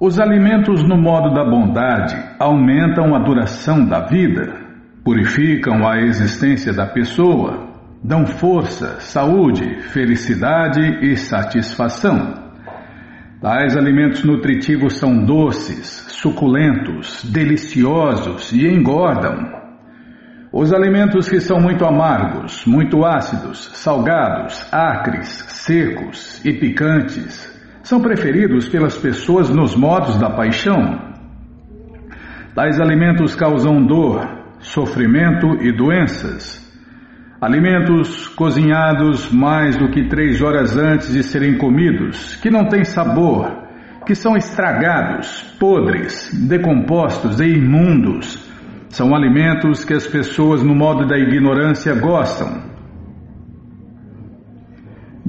Os alimentos no modo da bondade aumentam a duração da vida, purificam a existência da pessoa, dão força, saúde, felicidade e satisfação. Tais alimentos nutritivos são doces, suculentos, deliciosos e engordam. Os alimentos que são muito amargos, muito ácidos, salgados, acres, secos e picantes são preferidos pelas pessoas nos modos da paixão. Tais alimentos causam dor, sofrimento e doenças. Alimentos cozinhados mais do que três horas antes de serem comidos, que não têm sabor, que são estragados, podres, decompostos e imundos, são alimentos que as pessoas, no modo da ignorância, gostam.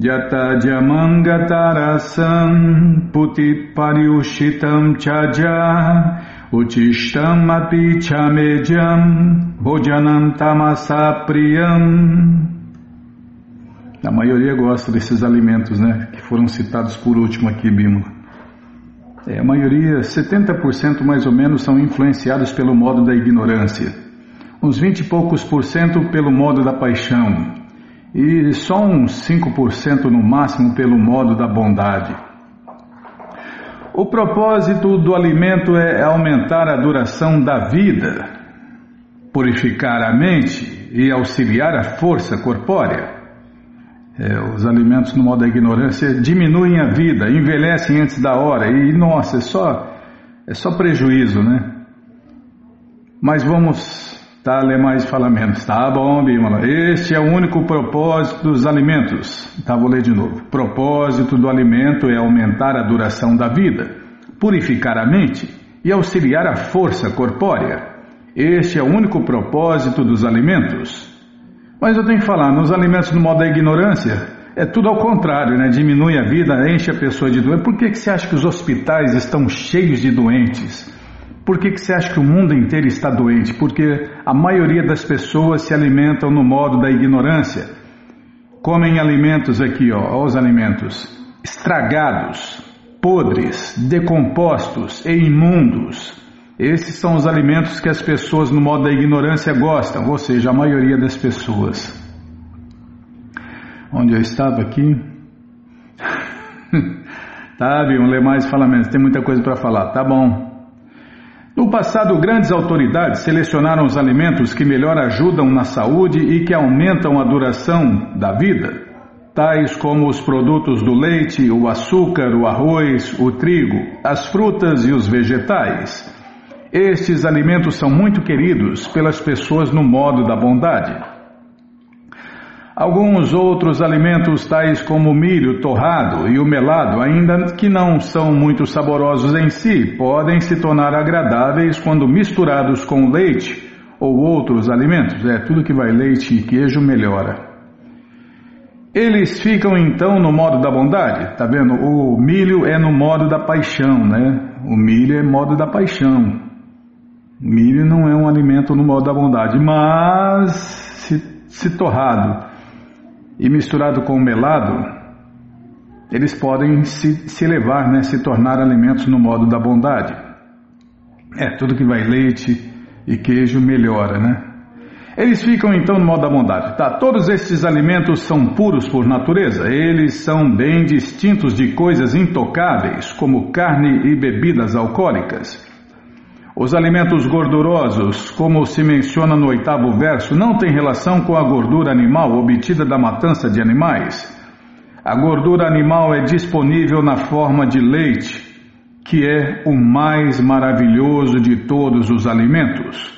Jata jamangatarasam putit pariushitam chaja Uchishtam api chamejam bhojanam tamasapriyam. A maioria gosta desses alimentos, né? Que foram citados por último aqui, Bima. É, a maioria, 70% mais ou menos, são influenciados pelo modo da ignorância. Uns 20 e poucos por cento pelo modo da paixão. E só uns 5% no máximo pelo modo da bondade. O propósito do alimento é aumentar a duração da vida, purificar a mente e auxiliar a força corpórea. É, os alimentos no modo da ignorância diminuem a vida, envelhecem antes da hora e, nossa, é só, é só prejuízo, né? Mas vamos Tá, lê mais fala menos. Tá bom, Bímola. Este é o único propósito dos alimentos. Tá, vou ler de novo. Propósito do alimento é aumentar a duração da vida, purificar a mente e auxiliar a força corpórea. Este é o único propósito dos alimentos. Mas eu tenho que falar, nos alimentos no modo da ignorância, é tudo ao contrário, né? Diminui a vida, enche a pessoa de doença. Por que, que você acha que os hospitais estão cheios de doentes? Por que, que você acha que o mundo inteiro está doente? Porque a maioria das pessoas se alimentam no modo da ignorância. Comem alimentos aqui, ó, os alimentos estragados, podres, decompostos e imundos. Esses são os alimentos que as pessoas no modo da ignorância gostam, ou seja, a maioria das pessoas. Onde eu estava aqui? tá, Bion, lê mais e fala menos. Tem muita coisa para falar. Tá bom. No passado, grandes autoridades selecionaram os alimentos que melhor ajudam na saúde e que aumentam a duração da vida, tais como os produtos do leite, o açúcar, o arroz, o trigo, as frutas e os vegetais. Estes alimentos são muito queridos pelas pessoas no modo da bondade. Alguns outros alimentos, tais como o milho torrado e o melado, ainda que não são muito saborosos em si, podem se tornar agradáveis quando misturados com leite ou outros alimentos. É, tudo que vai leite e queijo melhora. Eles ficam então no modo da bondade, tá vendo? O milho é no modo da paixão, né? O milho é modo da paixão. Milho não é um alimento no modo da bondade, mas se, se torrado e misturado com o melado, eles podem se, se elevar, né, se tornar alimentos no modo da bondade. É, tudo que vai leite e queijo melhora, né? Eles ficam então no modo da bondade. Tá, todos estes alimentos são puros por natureza. Eles são bem distintos de coisas intocáveis, como carne e bebidas alcoólicas. Os alimentos gordurosos, como se menciona no oitavo verso, não têm relação com a gordura animal obtida da matança de animais. A gordura animal é disponível na forma de leite, que é o mais maravilhoso de todos os alimentos.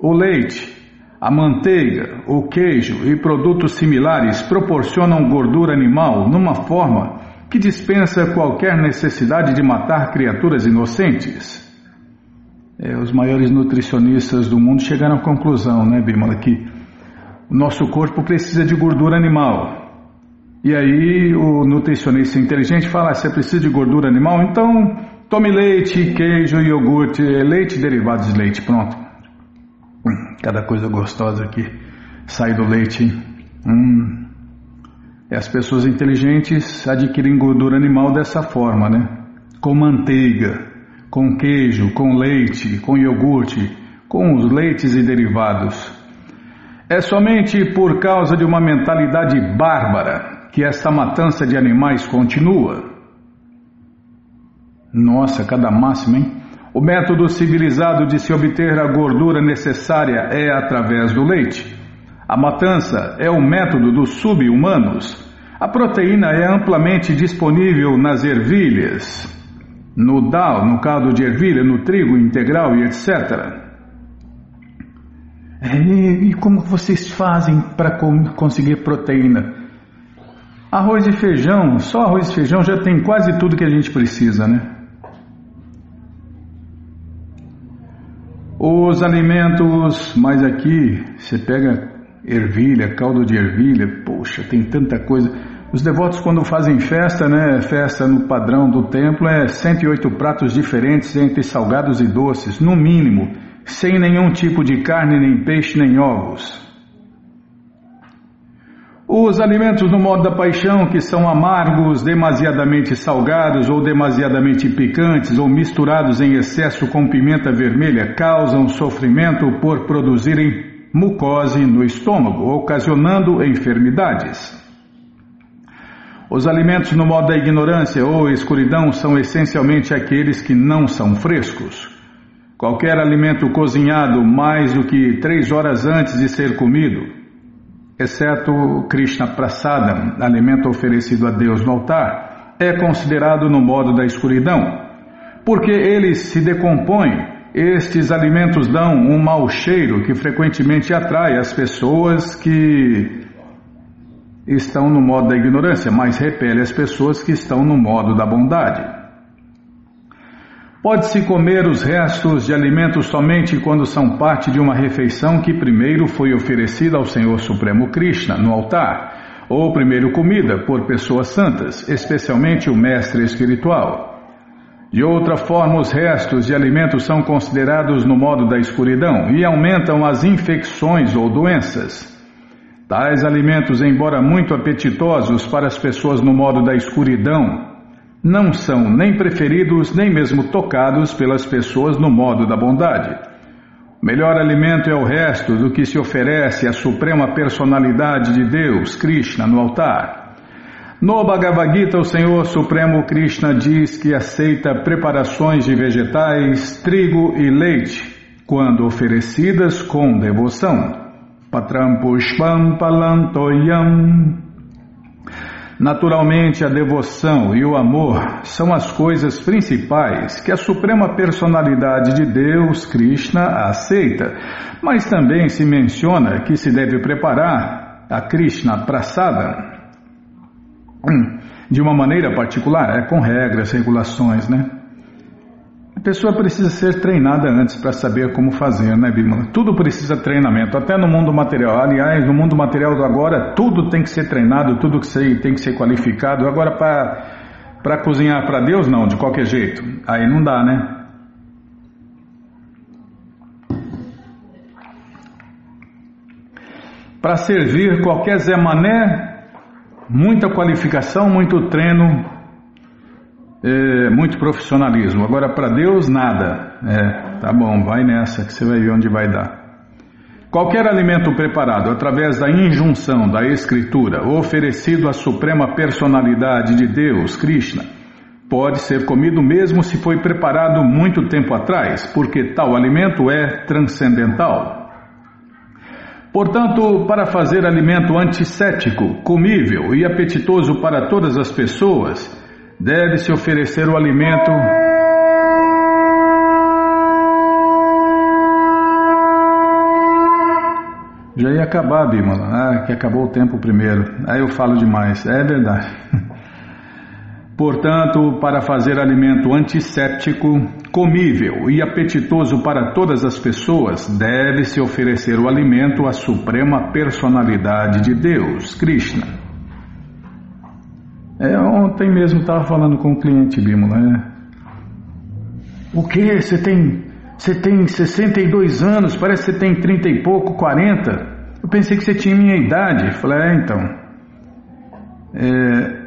O leite, a manteiga, o queijo e produtos similares proporcionam gordura animal numa forma que dispensa qualquer necessidade de matar criaturas inocentes. É, os maiores nutricionistas do mundo chegaram à conclusão, né, Bimala, que o nosso corpo precisa de gordura animal. E aí o nutricionista inteligente fala: ah, você precisa de gordura animal? Então tome leite, queijo, iogurte, leite derivados de leite, pronto. Hum, cada coisa gostosa aqui sai do leite. Hum. E as pessoas inteligentes adquirem gordura animal dessa forma, né? Com manteiga com queijo, com leite, com iogurte, com os leites e derivados. É somente por causa de uma mentalidade bárbara que essa matança de animais continua. Nossa, cada máximo, hein? O método civilizado de se obter a gordura necessária é através do leite. A matança é o método dos sub-humanos. A proteína é amplamente disponível nas ervilhas, no dal, no caldo de ervilha, no trigo integral e etc. É, e, e como vocês fazem para conseguir proteína? Arroz e feijão, só arroz e feijão já tem quase tudo que a gente precisa, né? Os alimentos, mas aqui você pega ervilha, caldo de ervilha, poxa, tem tanta coisa. Os devotos quando fazem festa, né, festa no padrão do templo é 108 pratos diferentes entre salgados e doces, no mínimo, sem nenhum tipo de carne, nem peixe, nem ovos. Os alimentos no modo da paixão, que são amargos, demasiadamente salgados ou demasiadamente picantes ou misturados em excesso com pimenta vermelha, causam sofrimento por produzirem mucose no estômago, ocasionando enfermidades. Os alimentos no modo da ignorância ou escuridão são essencialmente aqueles que não são frescos. Qualquer alimento cozinhado mais do que três horas antes de ser comido, exceto Krishna Prasada, alimento oferecido a Deus no altar, é considerado no modo da escuridão, porque eles se decompõem. Estes alimentos dão um mau cheiro que frequentemente atrai as pessoas que estão no modo da ignorância, mas repele as pessoas que estão no modo da bondade. Pode-se comer os restos de alimentos somente quando são parte de uma refeição que primeiro foi oferecida ao Senhor Supremo Krishna no altar, ou primeiro comida por pessoas santas, especialmente o mestre espiritual. De outra forma, os restos de alimentos são considerados no modo da escuridão e aumentam as infecções ou doenças. Tais alimentos, embora muito apetitosos para as pessoas no modo da escuridão, não são nem preferidos nem mesmo tocados pelas pessoas no modo da bondade. O melhor alimento é o resto do que se oferece à suprema personalidade de Deus, Krishna, no altar. No Bhagavad Gita, o Senhor Supremo Krishna diz que aceita preparações de vegetais, trigo e leite, quando oferecidas com devoção. Patram Pushpam Palantoyam. Naturalmente, a devoção e o amor são as coisas principais que a Suprema Personalidade de Deus, Krishna, aceita, mas também se menciona que se deve preparar a Krishna Prasada hum, de uma maneira particular, é com regras, regulações, né? Pessoa precisa ser treinada antes para saber como fazer, né, Bimala? Tudo precisa treinamento, até no mundo material. Aliás, no mundo material do agora, tudo tem que ser treinado, tudo que tem que ser qualificado. Agora, para cozinhar para Deus, não, de qualquer jeito. Aí não dá, né? Para servir qualquer Zé Mané, muita qualificação, muito treino, é, muito profissionalismo. Agora, para Deus, nada. É, tá bom, vai nessa que você vai ver onde vai dar. Qualquer alimento preparado através da injunção da Escritura, oferecido à Suprema Personalidade de Deus, Krishna, pode ser comido mesmo se foi preparado muito tempo atrás, porque tal alimento é transcendental. Portanto, para fazer alimento antisséptico, comível e apetitoso para todas as pessoas, deve-se oferecer o alimento. Já ia acabar, Bimala. Ah, que acabou o tempo primeiro. Aí eu falo demais. É verdade. Portanto, para fazer alimento antisséptico, comível e apetitoso para todas as pessoas, deve-se oferecer o alimento à suprema personalidade de Deus, Krishna. É, ontem mesmo estava falando com um cliente, Bímola, né? O que? Você tem, você tem 62 anos, parece que você tem 30 e pouco, 40. Eu pensei que você tinha minha idade. Falei, é, então. É,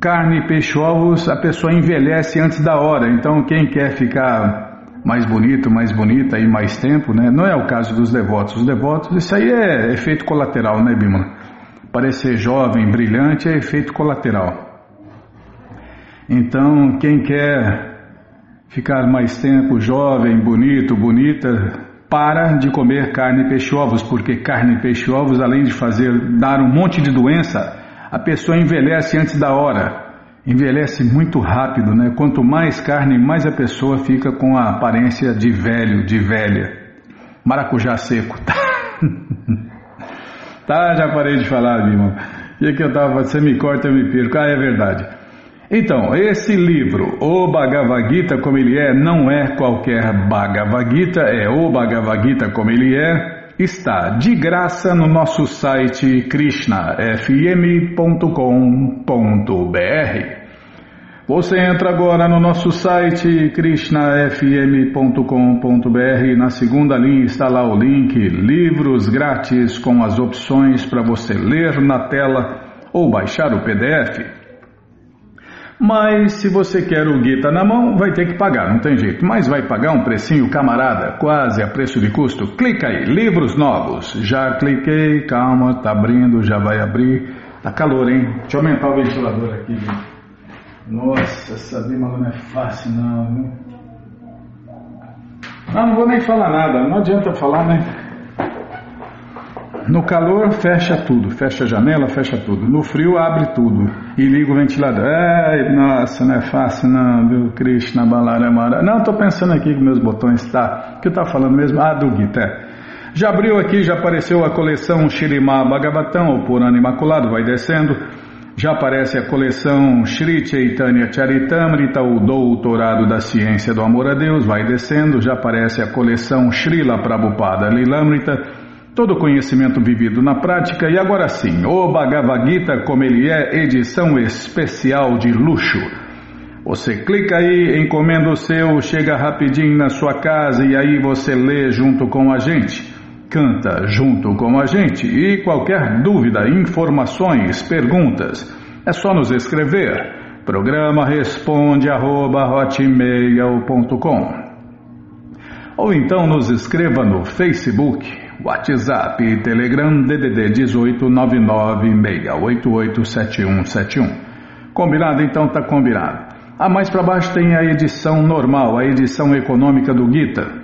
carne, peixe, ovos, a pessoa envelhece antes da hora. Então, quem quer ficar mais bonito, mais bonita e mais tempo, né? Não é o caso dos devotos. Os devotos, isso aí é efeito colateral, né, Bima? Parecer jovem, brilhante é efeito colateral. Então, quem quer ficar mais tempo jovem, bonito, bonita, para de comer carne, peixe, ovos, porque carne, peixe, ovos, além de fazer dar um monte de doença, a pessoa envelhece antes da hora. Envelhece muito rápido, né? Quanto mais carne, mais a pessoa fica com a aparência de velho, de velha. Maracujá seco. tá, já parei de falar, Bima. E aqui eu tava, você me corta, eu me perco. Ah, é verdade. Então, esse livro, O Bhagavad Gita como ele é, não é qualquer Bhagavad Gita, é o Bhagavad Gita como ele é, está de graça no nosso site krishnafm.com.br. Você entra agora no nosso site krishnafm.com.br na segunda linha está lá o link Livros Grátis com as opções para você ler na tela ou baixar o PDF. Mas se você quer o Gita na mão, vai ter que pagar, não tem jeito. Mas vai pagar um precinho camarada, quase a preço de custo. Clica aí, livros novos. Já cliquei, calma, tá abrindo, já vai abrir. Tá calor, hein? Deixa eu aumentar o ventilador aqui, gente. Nossa, essa Bima não é fácil não, viu? Não, não vou nem falar nada, não adianta falar, né? No calor, fecha tudo, fecha a janela, fecha tudo. No frio, abre tudo e liga o ventilador. É, nossa, não é fácil não, viu? Krishna Balaramara. Não, estou pensando aqui que meus botões tá. O que eu estava falando mesmo? Ah, do Gita. É. Já abriu aqui, já apareceu a coleção Shirimá Bhagavatam, o Purana Imaculado, vai descendo. Já aparece a coleção Sri Chaitanya Charitamrita, o Doutorado da Ciência do Amor a Deus, vai descendo. Já aparece a coleção Srila Prabhupada Lilamrita todo conhecimento vivido na prática, e agora sim, o Bhagavad Gita como ele é, edição especial de luxo. Você clica aí, encomenda o seu, chega rapidinho na sua casa e aí você lê junto com a gente, canta junto com a gente e qualquer dúvida, informações, perguntas, é só nos escrever. Programa responde arroba, ou então nos escreva no Facebook WhatsApp e Telegram DDD 18 996887171. Combinado? Então tá combinado. Ah, mais para baixo tem a edição normal, a edição econômica do Gita.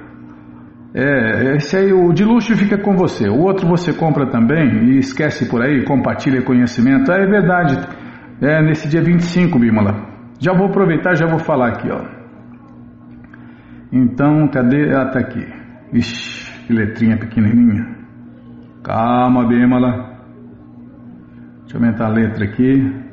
É, esse aí, o de luxo fica com você. O outro você compra também e esquece por aí, compartilha conhecimento. É verdade. É nesse dia 25, Bímola. Já vou aproveitar, já vou falar aqui, ó. Então, cadê? Ah, tá aqui. Ixi. Que letrinha pequenininha. Calma, Bímala. Deixa eu aumentar a letra aqui.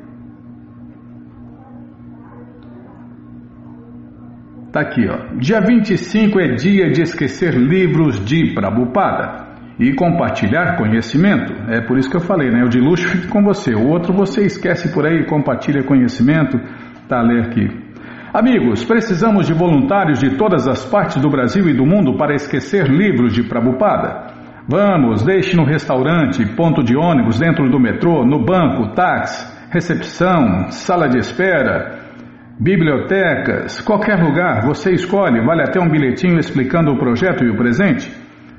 Tá aqui, ó. Dia 25 é dia de esquecer livros de Prabhupada e compartilhar conhecimento. É por isso que eu falei, né? O de luxo fica com você. O outro você esquece por aí, compartilha conhecimento. Tá a ler aqui. Amigos, precisamos de voluntários de todas as partes do Brasil e do mundo para esquecer livros de Prabupada. Vamos, deixe no restaurante, ponto de ônibus, dentro do metrô, no banco, táxi, recepção, sala de espera, bibliotecas, qualquer lugar, você escolhe, vale até um bilhetinho explicando o projeto e o presente.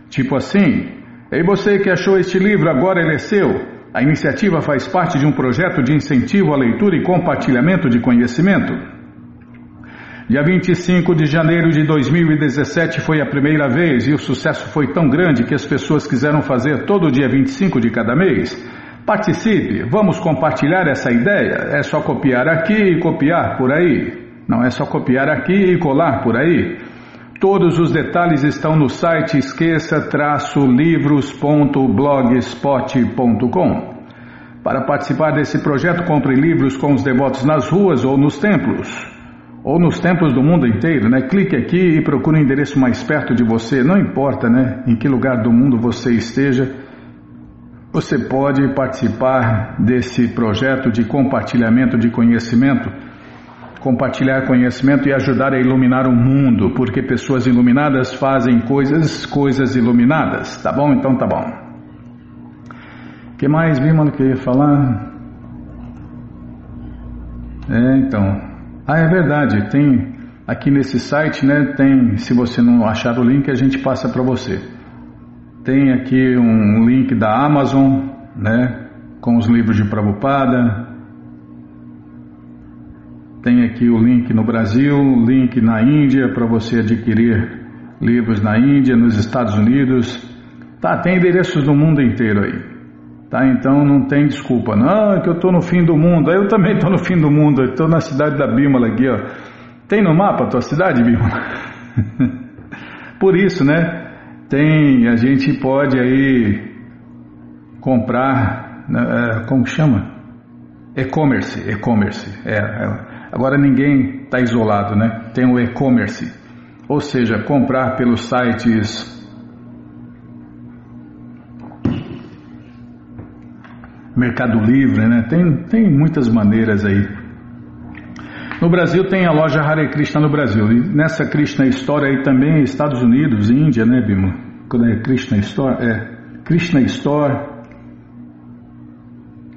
Tipo assim, e você que achou este livro, agora ele é seu. A iniciativa faz parte de um projeto de incentivo à leitura e compartilhamento de conhecimento. Dia 25 de janeiro de 2017 foi a primeira vez e o sucesso foi tão grande que as pessoas quiseram fazer todo dia 25 de cada mês. Participe, vamos compartilhar essa ideia. É só copiar aqui e copiar por aí. Não é só copiar aqui e colar por aí. Todos os detalhes estão no site esqueça-livros.blogspot.com. Para participar desse projeto, compre livros com os devotos nas ruas ou nos templos ou nos templos do mundo inteiro, né? Clique aqui e procure o um endereço mais perto de você. Não importa, né? Em que lugar do mundo você esteja, você pode participar desse projeto de compartilhamento de conhecimento, compartilhar conhecimento e ajudar a iluminar o mundo, porque pessoas iluminadas fazem coisas, coisas iluminadas. Tá bom? Então tá bom. O que mais, Bimano, que eu ia falar? É, então. Ah, é verdade. Tem aqui nesse site, né? Tem, se você não achar o link, a gente passa para você. Tem aqui um link da Amazon, né? Com os livros de Prabhupada. Tem aqui o link no Brasil, link na Índia para você adquirir livros na Índia, nos Estados Unidos. Tá, tem endereços no mundo inteiro aí. Tá, então não tem desculpa. Não, é que eu estou no fim do mundo. Eu também estou no fim do mundo. Estou na cidade da Bímola aqui, ó. Tem no mapa a tua cidade, Bímola? Por isso, né? Tem, a gente pode aí comprar, né, é, como chama? E-commerce, e-commerce. É, é, agora ninguém está isolado, né? Tem o e-commerce, ou seja, comprar pelos sites Mercado Livre, né? Tem, tem muitas maneiras aí. No Brasil tem a loja Hare Krishna no Brasil. E nessa Krishna Store aí também, Estados Unidos, Índia, né, Bima? Quando é Krishna Store? É. Krishna Store.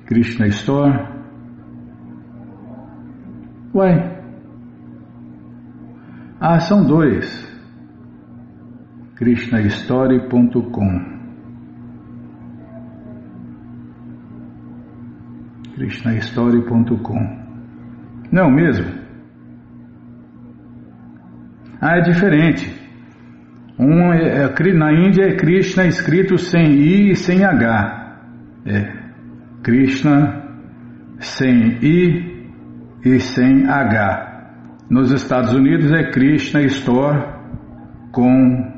Krishna Store. Ué. Ah, são dois. KrishnaStory.com krishnahistory.com. Não mesmo? Ah, é diferente. Um é, é, na Índia é Krishna escrito sem I e sem H. É Krishna sem I e sem H. Nos Estados Unidos é Krishna Store com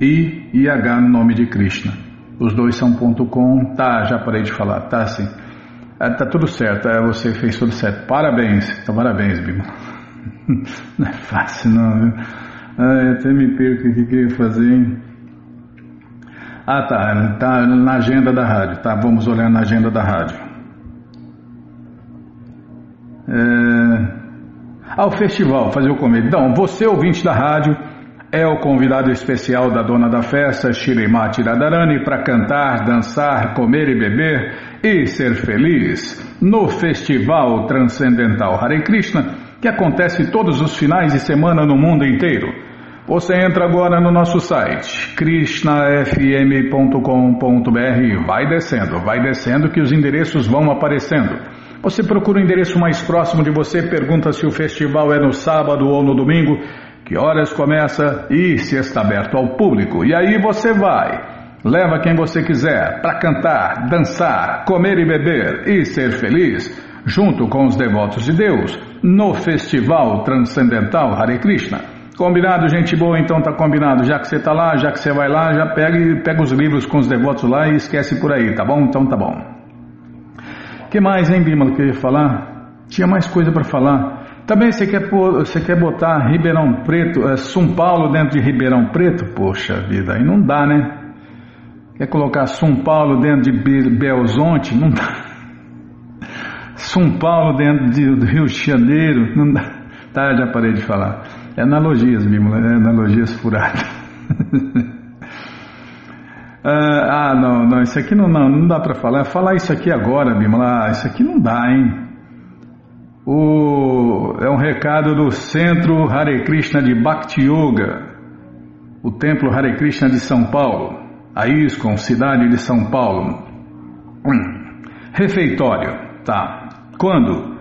I e H no nome de Krishna. Os dois são ponto .com. Tá, já parei de falar. Tá sim. Ah, tá tudo certo, é, você fez tudo certo. Parabéns, então, parabéns, Bima. Não é fácil não, viu? Ah, até me perco o que eu ia fazer, hein? Ah, tá, tá na agenda da rádio. Tá, vamos olhar na agenda da rádio. É... Ah, o festival, fazer o comer. Então, você ouvinte da rádio é o convidado especial da dona da festa, Shirimati Radharani, para cantar, dançar, comer e beber e ser feliz no Festival Transcendental Hare Krishna, que acontece todos os finais de semana no mundo inteiro. Você entra agora no nosso site krishnafm.com.br, vai descendo, vai descendo que os endereços vão aparecendo. Você procura o endereço mais próximo de você, pergunta se o festival é no sábado ou no domingo que horas começa e se está aberto ao público. E aí você vai. Leva quem você quiser para cantar, dançar, comer e beber e ser feliz, junto com os devotos de Deus, no Festival Transcendental Hare Krishna. Combinado, gente boa? Então tá combinado. Já que você tá lá, já que você vai lá, já pega, pega os livros com os devotos lá e esquece por aí, tá bom? Então tá bom. que mais, hein, Bímola, que eu ia falar? Tinha mais coisa para falar. Também você quer, você quer botar Ribeirão Preto, é, São Paulo dentro de Ribeirão Preto? Poxa vida, aí não dá, né? Quer colocar São Paulo dentro de Belzonte? Não dá. São Paulo dentro de, do Rio de Janeiro? Não dá. Tá, já parei de falar. É analogias, mesmo, é analogias furadas. ah, não, não, isso aqui não, não, não dá para falar. Falar isso aqui agora, Bímola, ah, isso aqui não dá, hein? O, é um recado do Centro Hare Krishna de Bhakti Yoga, o Templo Hare Krishna de São Paulo, a ISCOM, cidade de São Paulo. Refeitório, tá. Quando?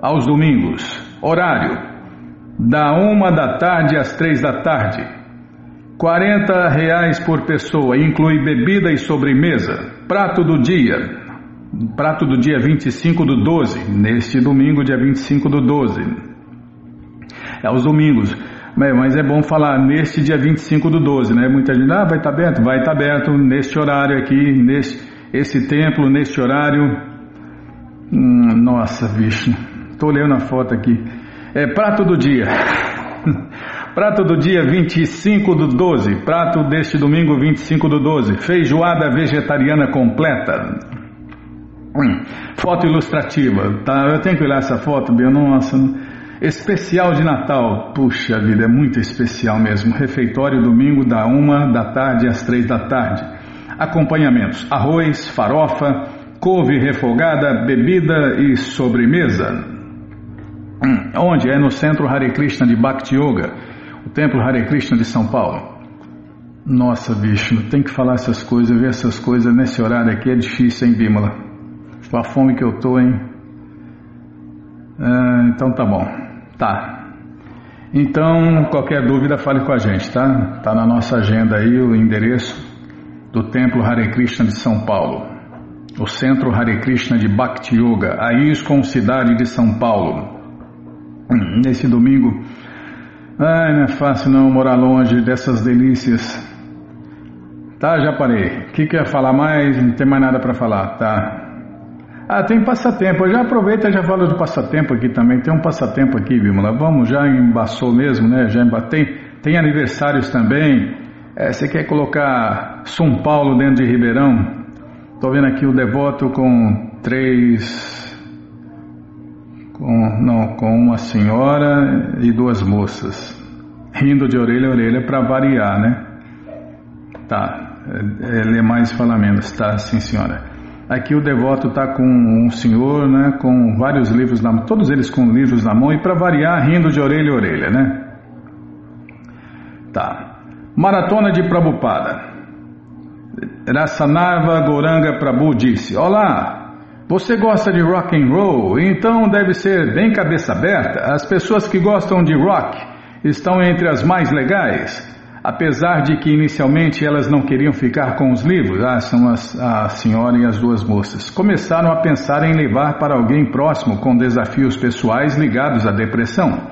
Aos domingos. Horário, da uma da tarde às três da tarde. 40 reais por pessoa, inclui bebida e sobremesa. Prato do dia, prato do dia 25 do 12, neste domingo, dia 25 do 12. É os domingos. Mas é bom falar neste dia 25 do 12, né? Muita gente, ah, vai estar tá aberto? Vai estar tá aberto neste horário aqui, neste esse templo, neste horário. Hum, nossa, bicho, estou olhando a foto aqui. É prato do dia. prato do dia 25 do 12, prato deste domingo 25 do 12, feijoada vegetariana completa. Hum, foto ilustrativa, tá? Eu tenho que olhar essa foto, bem, nossa, especial de Natal, puxa vida, é muito especial mesmo. Refeitório domingo da uma da tarde às três da tarde. Acompanhamentos: arroz, farofa, couve refogada, bebida e sobremesa. Onde? É no Centro Hare Krishna de Bhakti Yoga, o Templo Hare Krishna de São Paulo. Nossa, bicho, tem que falar essas coisas, ver essas coisas nesse horário aqui é difícil, hein, Bímola? Com a fome que eu tô, hein? Ah, então tá bom. Tá. Então, qualquer dúvida, fale com a gente, tá? Tá na nossa agenda aí o endereço do Templo Hare Krishna de São Paulo. O Centro Hare Krishna de Bhakti Yoga, a ISCOM Cidade de São Paulo. Hum, nesse domingo. Ai, não é fácil não morar longe dessas delícias. Tá, já parei. O que quer falar mais? Não tem mais nada para falar, tá? Ah, tem passatempo. Eu já aproveita já falo de passatempo aqui também. Tem um passatempo aqui, Bimala. Vamos, já embaçou mesmo, né? Já embatei. Tem aniversários também. É, você quer colocar São Paulo dentro de Ribeirão? Tô vendo aqui o devoto com três. Com, não, com uma senhora e duas moças. Rindo de orelha a orelha para variar, né? Tá. É, é, lê mais fala menos, tá, sim senhora. Aqui o devoto está com um senhor, né, com vários livros na mão, todos eles com livros na mão e para variar rindo de orelha a orelha, né? Tá. Maratona de Prabhupada. Rasanava Goranga Prabhu disse: Olá, você gosta de rock and roll? Então deve ser bem cabeça aberta. As pessoas que gostam de rock estão entre as mais legais. Apesar de que inicialmente elas não queriam ficar com os livros, ah, são as, a senhora e as duas moças, começaram a pensar em levar para alguém próximo com desafios pessoais ligados à depressão.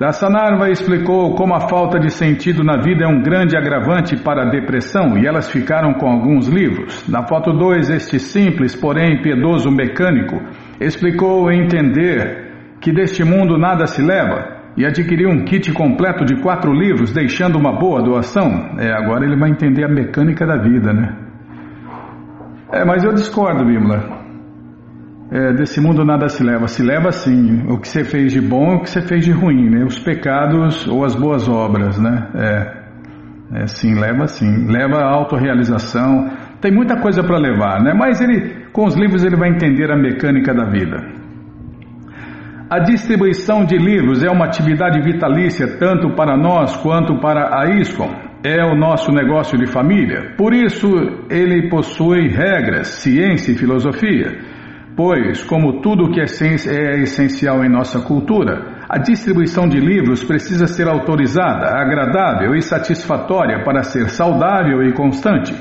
Dassanarva explicou como a falta de sentido na vida é um grande agravante para a depressão e elas ficaram com alguns livros. Na foto 2, este simples, porém piedoso mecânico explicou entender que deste mundo nada se leva e adquiriu um kit completo de quatro livros, deixando uma boa doação. É, agora ele vai entender a mecânica da vida, né? É, mas eu discordo, Bimla. É, desse mundo nada se leva. Se leva sim. O que você fez de bom, o que você fez de ruim, né? Os pecados ou as boas obras, né? É, é sim, leva sim. Leva a autorrealização. Tem muita coisa para levar, né? Mas ele, com os livros, ele vai entender a mecânica da vida. A distribuição de livros é uma atividade vitalícia tanto para nós quanto para a ISCOM. É o nosso negócio de família. Por isso, ele possui regras, ciência e filosofia. Pois, como tudo que é, é essencial em nossa cultura, a distribuição de livros precisa ser autorizada, agradável e satisfatória para ser saudável e constante.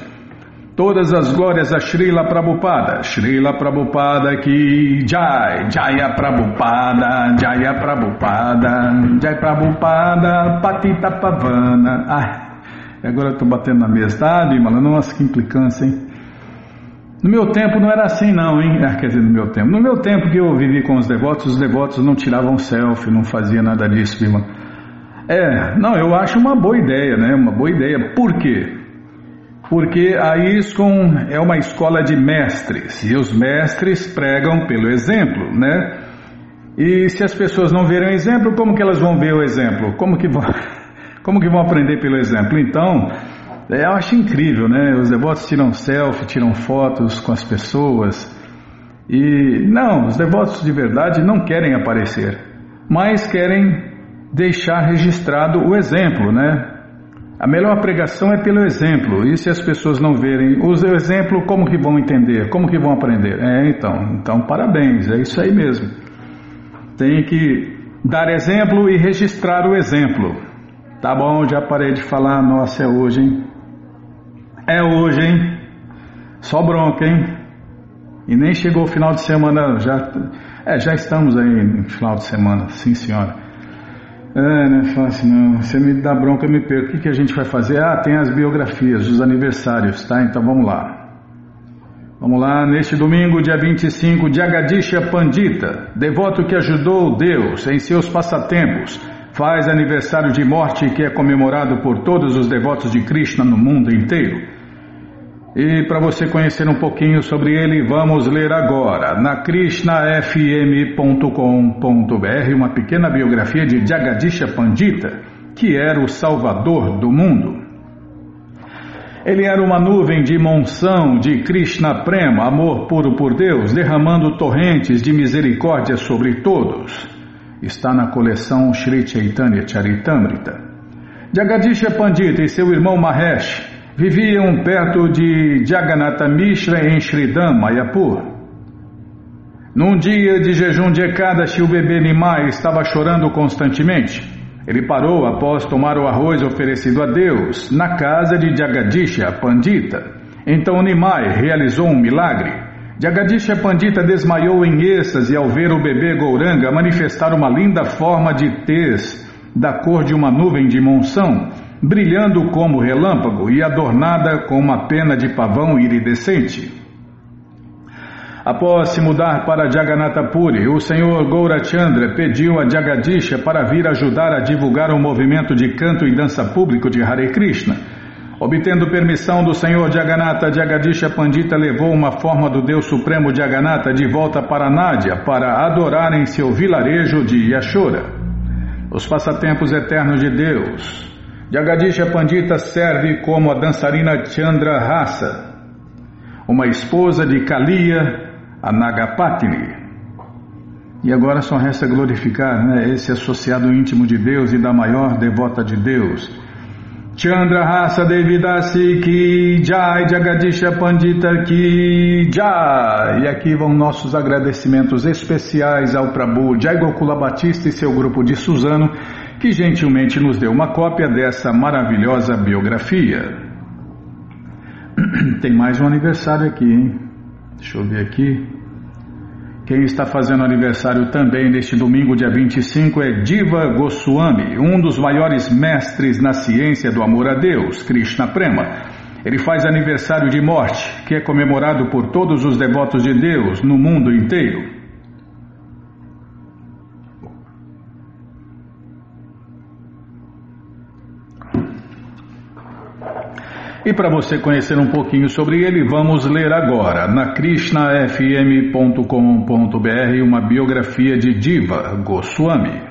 Todas as glórias a Srila Prabhupada. Srila Prabhupada que Jai. Jaya Prabhupada. Jaya Prabhupada. Jai Prabhupada. Patita Pavana. Ai, agora eu tô batendo na mesa. Tá, Bimala? Nossa, que implicância, hein? No meu tempo não era assim não, hein? Ah, quer dizer, no meu tempo. No meu tempo que eu vivi com os devotos, os devotos não tiravam selfie, não fazia nada disso, Bimala. É, não, eu acho uma boa ideia, né? Uma boa ideia. Por quê? Porque a ISCOM é uma escola de mestres e os mestres pregam pelo exemplo, né? E se as pessoas não verem o exemplo, como que elas vão ver o exemplo? Como que vão, como que vão aprender pelo exemplo? Então, é, eu acho incrível, né? Os devotos tiram selfie, tiram fotos com as pessoas e não, os devotos de verdade não querem aparecer, mas querem deixar registrado o exemplo, né? A melhor pregação é pelo exemplo. E se as pessoas não verem o exemplo, como que vão entender? Como que vão aprender? É, então, então parabéns, é isso aí mesmo. Tem que dar exemplo e registrar o exemplo. Tá bom, já parei de falar, nossa, é hoje, hein? É hoje, hein? Só bronca, hein? E nem chegou o final de semana, já, é, já estamos aí no final de semana, sim senhora. É, não é fácil não. Você me dá bronca, me perco. O que, que a gente vai fazer? Ah, tem as biografias dos aniversários, tá? Então vamos lá. Vamos lá, neste domingo, dia 25, Jagadisha Pandita, devoto que ajudou Deus em seus passatempos, faz aniversário de morte que é comemorado por todos os devotos de Krishna no mundo inteiro. E para você conhecer um pouquinho sobre ele, vamos ler agora na krishnafm.com.br uma pequena biografia de Jagadisha Pandita, que era o salvador do mundo. Ele era uma nuvem de monção de Krishna Prema, amor puro por Deus, derramando torrentes de misericórdia sobre todos. Está na coleção Sri Chaitanya Charitamrita. Jagadisha Pandita e seu irmão Mahesh viviam perto de Jagannatha Mishra em Sridham, Mayapur. Num dia de jejum de Ekadashi, o bebê Nimai estava chorando constantemente. Ele parou após tomar o arroz oferecido a Deus na casa de Jagadisha Pandita. Então Nimai realizou um milagre. Jagadisha Pandita desmaiou em êxtase ao ver o bebê Gouranga manifestar uma linda forma de tez da cor de uma nuvem de monção, brilhando como relâmpago e adornada com uma pena de pavão iridescente. Após se mudar para Jagannatha Puri, o senhor Gaurachandra pediu a Jagadisha para vir ajudar a divulgar o movimento de canto e dança público de Hare Krishna. Obtendo permissão do senhor Jagannatha, Jagadisha Pandita levou uma forma do Deus Supremo Jagannatha de volta para Nádia para adorar em seu vilarejo de Yashora. Os passatempos eternos de Deus. Jagadisha Pandita serve como a dançarina Chandra Rasa, uma esposa de Kalia, a Nagapatini. E agora só resta glorificar né, esse associado íntimo de Deus e da maior devota de Deus. Chandra Rasa Devidasi Ki Jai Jagadisha Pandita Ki Jai. E aqui vão nossos agradecimentos especiais ao Prabhu Jai Gokula Batista e seu grupo de Suzano, que gentilmente nos deu uma cópia dessa maravilhosa biografia. Tem mais um aniversário aqui, hein? Deixa eu ver aqui. Quem está fazendo aniversário também neste domingo, dia 25, é Diva Goswami, um dos maiores mestres na ciência do amor a Deus, Krishna Prema. Ele faz aniversário de morte, que é comemorado por todos os devotos de Deus no mundo inteiro. E para você conhecer um pouquinho sobre ele, vamos ler agora na krishnafm.com.br uma biografia de Diva Goswami.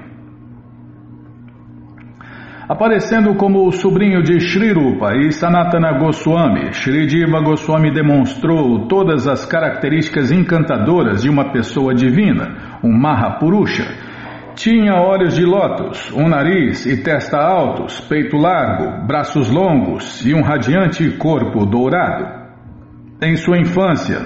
Aparecendo como o sobrinho de Sri Rupa e Sanatana Goswami, Sri Diva Goswami demonstrou todas as características encantadoras de uma pessoa divina, um Mahapurusha tinha olhos de lótus, um nariz e testa altos, peito largo, braços longos e um radiante corpo dourado. Em sua infância,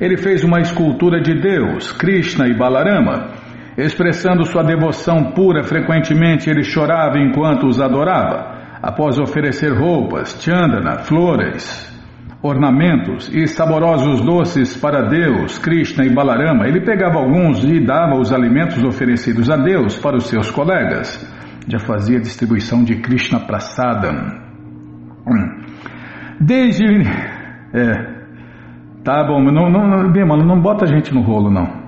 ele fez uma escultura de Deus, Krishna e Balarama. Expressando sua devoção pura, frequentemente ele chorava enquanto os adorava. Após oferecer roupas, chandana, flores, ornamentos e saborosos doces para Deus, Krishna e Balarama, ele pegava alguns e dava os alimentos oferecidos a Deus para os seus colegas. Já fazia distribuição de Krishna Prasadam. Desde. É. Tá bom, não, não, bem, mano, não bota a gente no rolo, não.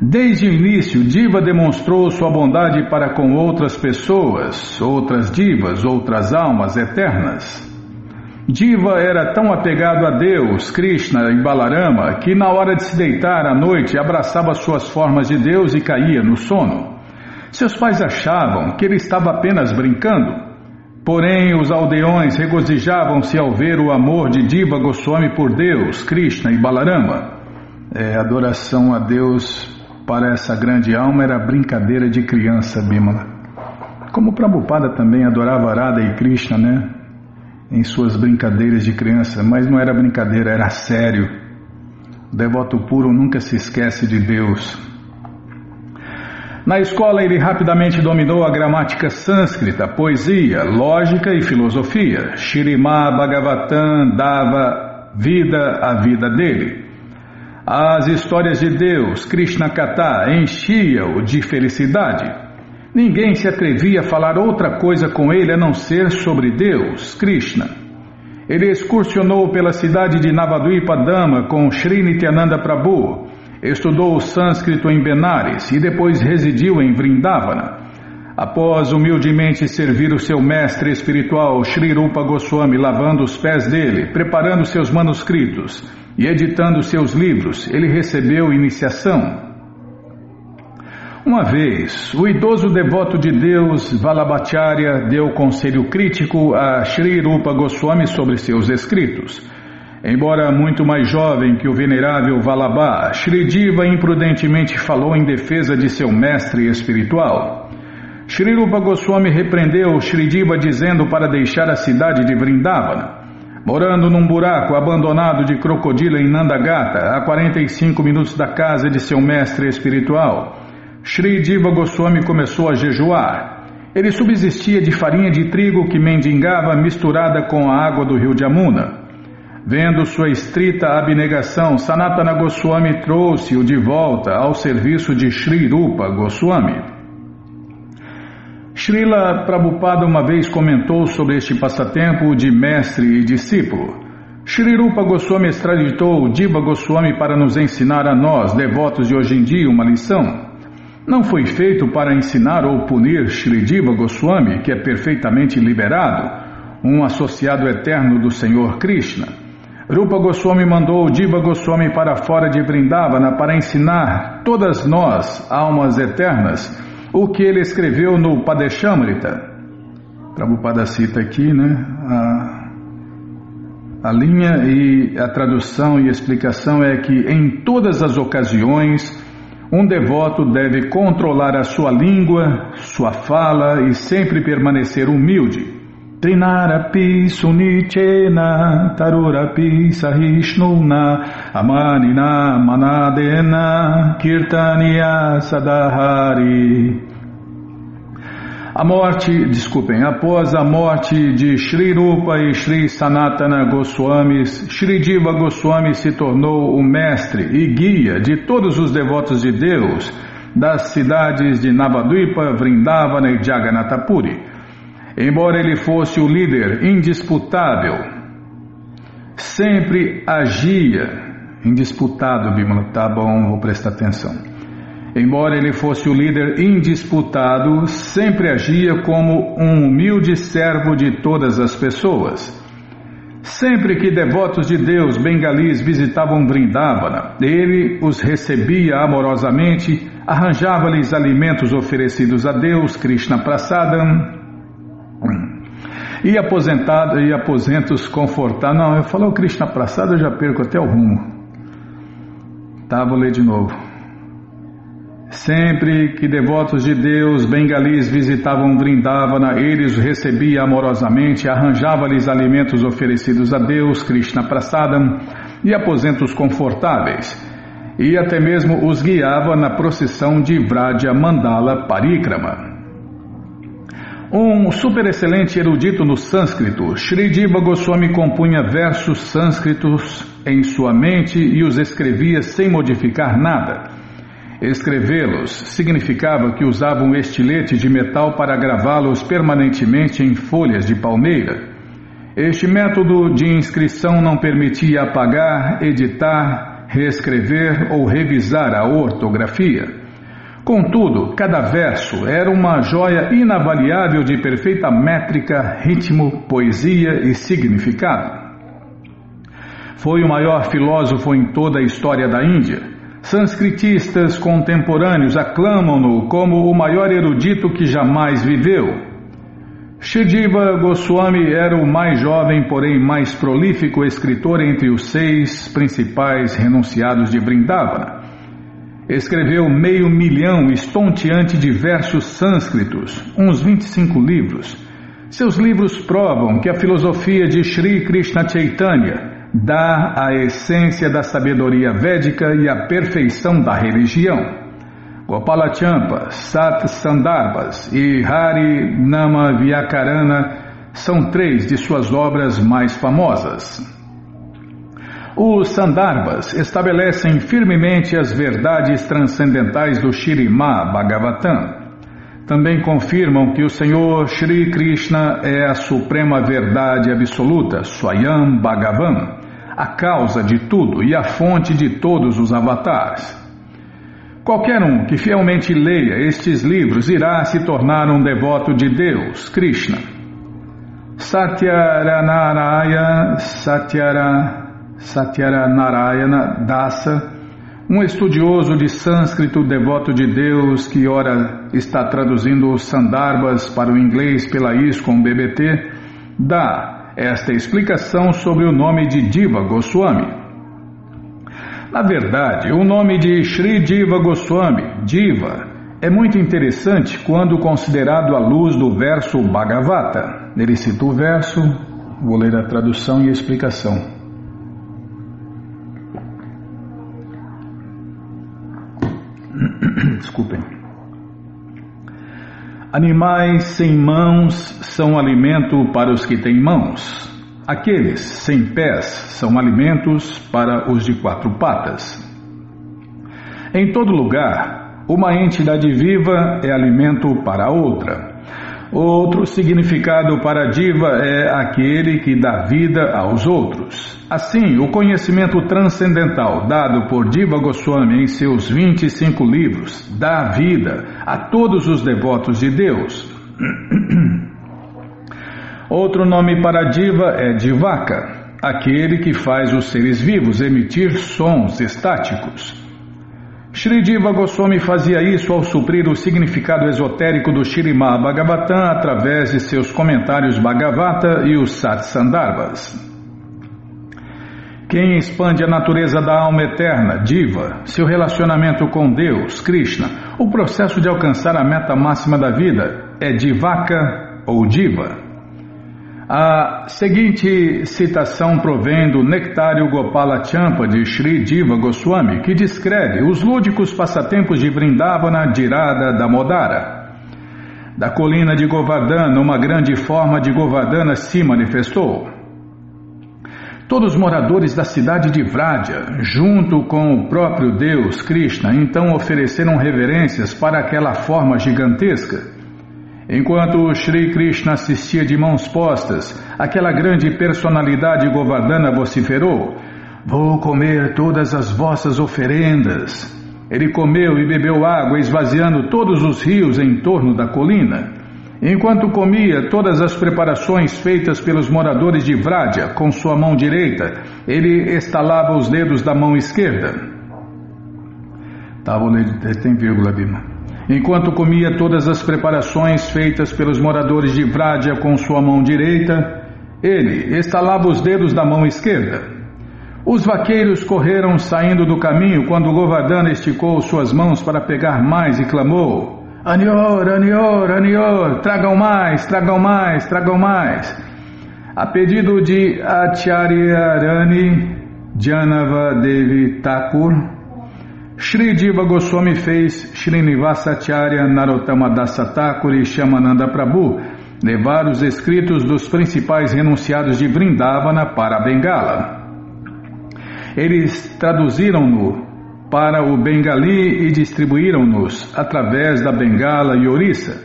Desde o início, Diva demonstrou sua bondade para com outras pessoas, outras divas, outras almas eternas. Diva era tão apegado a Deus, Krishna e Balarama que na hora de se deitar à noite abraçava suas formas de Deus e caía no sono. Seus pais achavam que ele estava apenas brincando. Porém, os aldeões regozijavam-se ao ver o amor de Diva Goswami por Deus, Krishna e Balarama. É, adoração a Deus para essa grande alma era brincadeira de criança, Bimala. Como Prabhupada também adorava Arada e Krishna, né? Em suas brincadeiras de criança, mas não era brincadeira, era sério. O devoto puro nunca se esquece de Deus. Na escola, ele rapidamente dominou a gramática sânscrita, poesia, lógica e filosofia. Shirimá Bhagavatam dava vida à vida dele. As histórias de Deus, Krishna Kata, enchia-o de felicidade. Ninguém se atrevia a falar outra coisa com ele a não ser sobre Deus, Krishna. Ele excursionou pela cidade de Navadvipa Dama com Sri Nityananda Prabhu, estudou o sânscrito em Benares e depois residiu em Vrindavana. Após humildemente servir o seu mestre espiritual, Sri Rupa Goswami, lavando os pés dele, preparando seus manuscritos e editando seus livros, ele recebeu iniciação. Uma vez, o idoso devoto de Deus, Valabhacharya, deu conselho crítico a Sri Rupa Goswami sobre seus escritos. Embora muito mais jovem que o venerável Valabha, Shri Diva imprudentemente falou em defesa de seu mestre espiritual. Shri Rupa Goswami repreendeu Shri Diva dizendo para deixar a cidade de Vrindavana. Morando num buraco abandonado de crocodilo em Nandagata, a 45 minutos da casa de seu mestre espiritual, Shri Diva Goswami começou a jejuar. Ele subsistia de farinha de trigo que mendigava misturada com a água do rio de Amuna. Vendo sua estrita abnegação, Sanatana Goswami trouxe-o de volta ao serviço de Sri Rupa Goswami. Srila Prabhupada uma vez comentou sobre este passatempo de mestre e discípulo. Sri Rupa Goswami extraditou Diva Goswami para nos ensinar a nós, devotos de hoje em dia, uma lição. Não foi feito para ensinar ou punir Sri Diva Goswami, que é perfeitamente liberado, um associado eterno do Senhor Krishna. Rupa Goswami mandou Diva Goswami para fora de Vrindavana para ensinar todas nós, almas eternas, o que ele escreveu no Padeshamrita. Prabhupada cita aqui, né? A, a linha e a tradução e explicação é que em todas as ocasiões um devoto deve controlar a sua língua, sua fala e sempre permanecer humilde Trinarapi sunichena tarurapi sahishnuna amanina manadena kirtaniya sadahari. A morte, desculpem, após a morte de Sri Rupa e Sri Sanatana Goswamis, Sri Diva Goswami se tornou o mestre e guia de todos os devotos de Deus das cidades de Navadvipa, Vrindavana e Jagannatapuri. Embora ele fosse o líder indisputável, sempre agia. Indisputado, Bimala, tá bom, vou prestar atenção. Embora ele fosse o líder indisputado, sempre agia como um humilde servo de todas as pessoas. Sempre que devotos de Deus bengalis visitavam Vrindavana, ele os recebia amorosamente, arranjava-lhes alimentos oferecidos a Deus, Krishna Prasadam, e aposentado e aposentos confortáveis. Não, eu falo o Krishna Prasada, eu já perco até o rumo. Tá, vou ler de novo. Sempre que devotos de Deus bengalis visitavam Vrindavana, eles recebia amorosamente, arranjava-lhes alimentos oferecidos a Deus, Krishna Prasadam, e aposentos confortáveis, e até mesmo os guiava na procissão de Vraja Mandala Parikrama. Um super excelente erudito no sânscrito, Sri Diva Goswami compunha versos sânscritos em sua mente e os escrevia sem modificar nada. Escrevê-los significava que usava um estilete de metal para gravá-los permanentemente em folhas de palmeira. Este método de inscrição não permitia apagar, editar, reescrever ou revisar a ortografia. Contudo, cada verso era uma joia inavaliável de perfeita métrica, ritmo, poesia e significado. Foi o maior filósofo em toda a história da Índia. Sanscritistas contemporâneos aclamam-no como o maior erudito que jamais viveu. Shidiva Goswami era o mais jovem, porém mais prolífico escritor entre os seis principais renunciados de Vrindavana. Escreveu meio milhão estonteante de versos sânscritos, uns 25 livros. Seus livros provam que a filosofia de Sri Krishna Chaitanya dá a essência da sabedoria védica e a perfeição da religião. Gopala Champa, Sat Sandarbhas e Hari Nama Vyakarana são três de suas obras mais famosas. Os Sandarbhas estabelecem firmemente as verdades transcendentais do Shirimá Bhagavatam. Também confirmam que o Senhor Shri Krishna é a suprema verdade absoluta, Swayam Bhagavan, a causa de tudo e a fonte de todos os avatares. Qualquer um que fielmente leia estes livros irá se tornar um devoto de Deus, Krishna. Satyaranaraya Satyara Satyara Narayana Dasa, um estudioso de sânscrito devoto de Deus que ora está traduzindo os Sandarbhas para o inglês pela ISCOM BBT, dá esta explicação sobre o nome de Diva Goswami. Na verdade, o nome de Sri Diva Goswami, Diva, é muito interessante quando considerado à luz do verso Bhagavata. Ele cita o verso, vou ler a tradução e a explicação. Desculpem. Animais sem mãos são alimento para os que têm mãos. Aqueles sem pés são alimentos para os de quatro patas. Em todo lugar, uma entidade viva é alimento para outra. Outro significado para diva é aquele que dá vida aos outros. Assim, o conhecimento transcendental dado por Diva Goswami em seus 25 livros dá vida a todos os devotos de Deus. Outro nome para diva é divaka, aquele que faz os seres vivos emitir sons estáticos. Shri Diva Goswami fazia isso ao suprir o significado esotérico do Shirimá Bhagavatam através de seus comentários Bhagavata e os Satsandarbhas. Quem expande a natureza da alma eterna, Diva, seu relacionamento com Deus, Krishna, o processo de alcançar a meta máxima da vida é Divaka ou Diva. A seguinte citação provém do Nectário Gopala Champa de Sri Diva Goswami, que descreve os lúdicos passatempos de Vrindavana Dirada Damodara. Da colina de Govardhana, uma grande forma de Govardhana se manifestou. Todos os moradores da cidade de Vraja, junto com o próprio Deus Krishna, então ofereceram reverências para aquela forma gigantesca. Enquanto Sri Krishna assistia de mãos postas, aquela grande personalidade Govardhana vociferou: Vou comer todas as vossas oferendas. Ele comeu e bebeu água, esvaziando todos os rios em torno da colina. Enquanto comia todas as preparações feitas pelos moradores de Vrádia com sua mão direita, ele estalava os dedos da mão esquerda. Tá, tem vírgula, Bima enquanto comia todas as preparações feitas pelos moradores de Vrádia com sua mão direita, ele estalava os dedos da mão esquerda. Os vaqueiros correram saindo do caminho quando Govardhana esticou suas mãos para pegar mais e clamou: Anior, Anior, Anior, tragam mais, tragam mais, tragam mais. A pedido de Acharyarani Janava Devi Thakur, Shri Diva Goswami fez Srinivasacharya Narottama Dasatakuri e Shamananda Prabhu levar os escritos dos principais renunciados de Vrindavana para Bengala. Eles traduziram-no para o Bengali e distribuíram-nos através da Bengala e Orissa.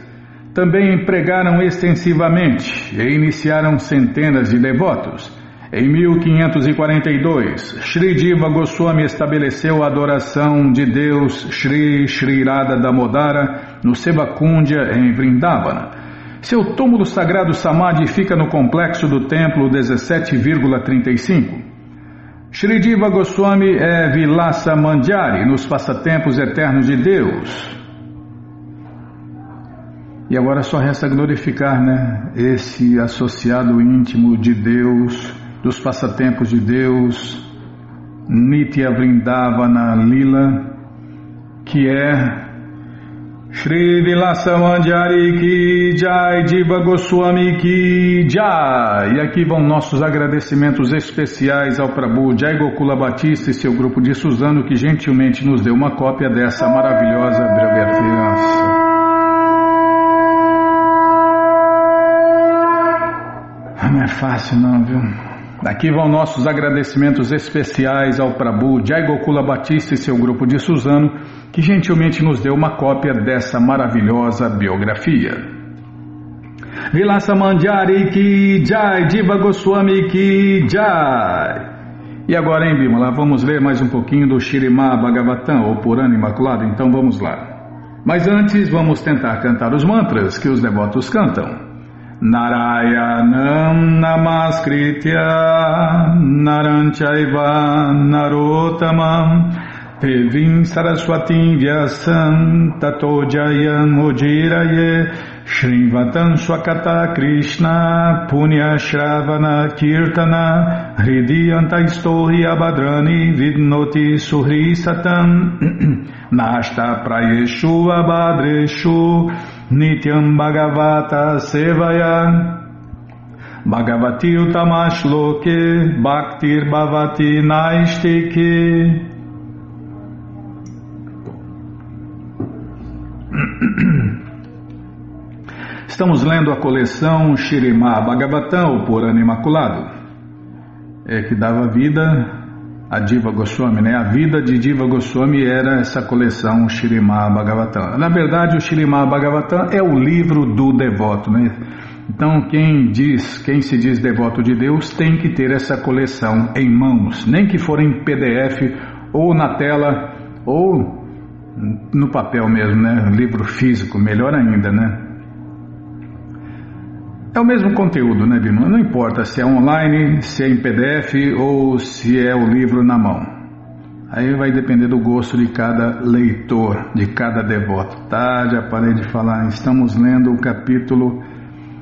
Também pregaram extensivamente e iniciaram centenas de devotos. Em 1542, Sri Diva Goswami estabeleceu a adoração de Deus Sri Sri Radha Damodara no Sebakundya em Vrindavana. Seu túmulo sagrado Samadhi fica no complexo do templo 17,35. Sri Diva Goswami é Vilasa Mandjari nos passatempos eternos de Deus. E agora só resta glorificar, né, esse associado íntimo de Deus dos passatempos de Deus, Nitya Vrindavana Lila, que é Shri Vilasamandjari Ki Jai Diva Goswami Ki Jai. E aqui vão nossos agradecimentos especiais ao Prabhu Jai Gokula Batista e seu grupo de Suzano que gentilmente nos deu uma cópia dessa maravilhosa biografia. Não é fácil não, viu? Aqui vão nossos agradecimentos especiais ao Prabhu Jai Gokula Batista e seu grupo de Suzano, que gentilmente nos deu uma cópia dessa maravilhosa biografia. Vilasa Mandjari Ki Jai, Diva Goswami Ki Jai. E agora, em Bimala, vamos ler mais um pouquinho do Shirimá Bhagavatam, ou Purana Imaculado, então vamos lá. Mas antes, vamos tentar cantar os mantras que os devotos cantam. Narayanam Namaskritya Naranchaiva Narotamam Devim Saraswatim Vyasam Tato Jayam Shrivatam Swakata Krishna Punya Shravana Kirtana Hridiyanta Istori Abhadrani Vidnoti Suhri Satam Nashta Prayeshu Abhadreshu Nityam Bhagavata Sevaya. Bhagavati Utamash Loke Bhaktir Bhavati Naistike. Estamos lendo a coleção Shirimá Bhagavatam, o Purana Imaculado, é, que dava vida a Diva Goswami, né? A vida de Diva Goswami era essa coleção Shirimá Bhagavatam. Na verdade, o Shirimá Bhagavatam é o livro do devoto, né? Então, quem diz, quem se diz devoto de Deus, tem que ter essa coleção em mãos, nem que for em PDF ou na tela ou no papel mesmo, né? Livro físico, melhor ainda, né? É o mesmo conteúdo, né, Bima? Não importa se é online, se é em PDF ou se é o livro na mão. Aí vai depender do gosto de cada leitor, de cada devoto. Tá, já parei de falar. Estamos lendo o capítulo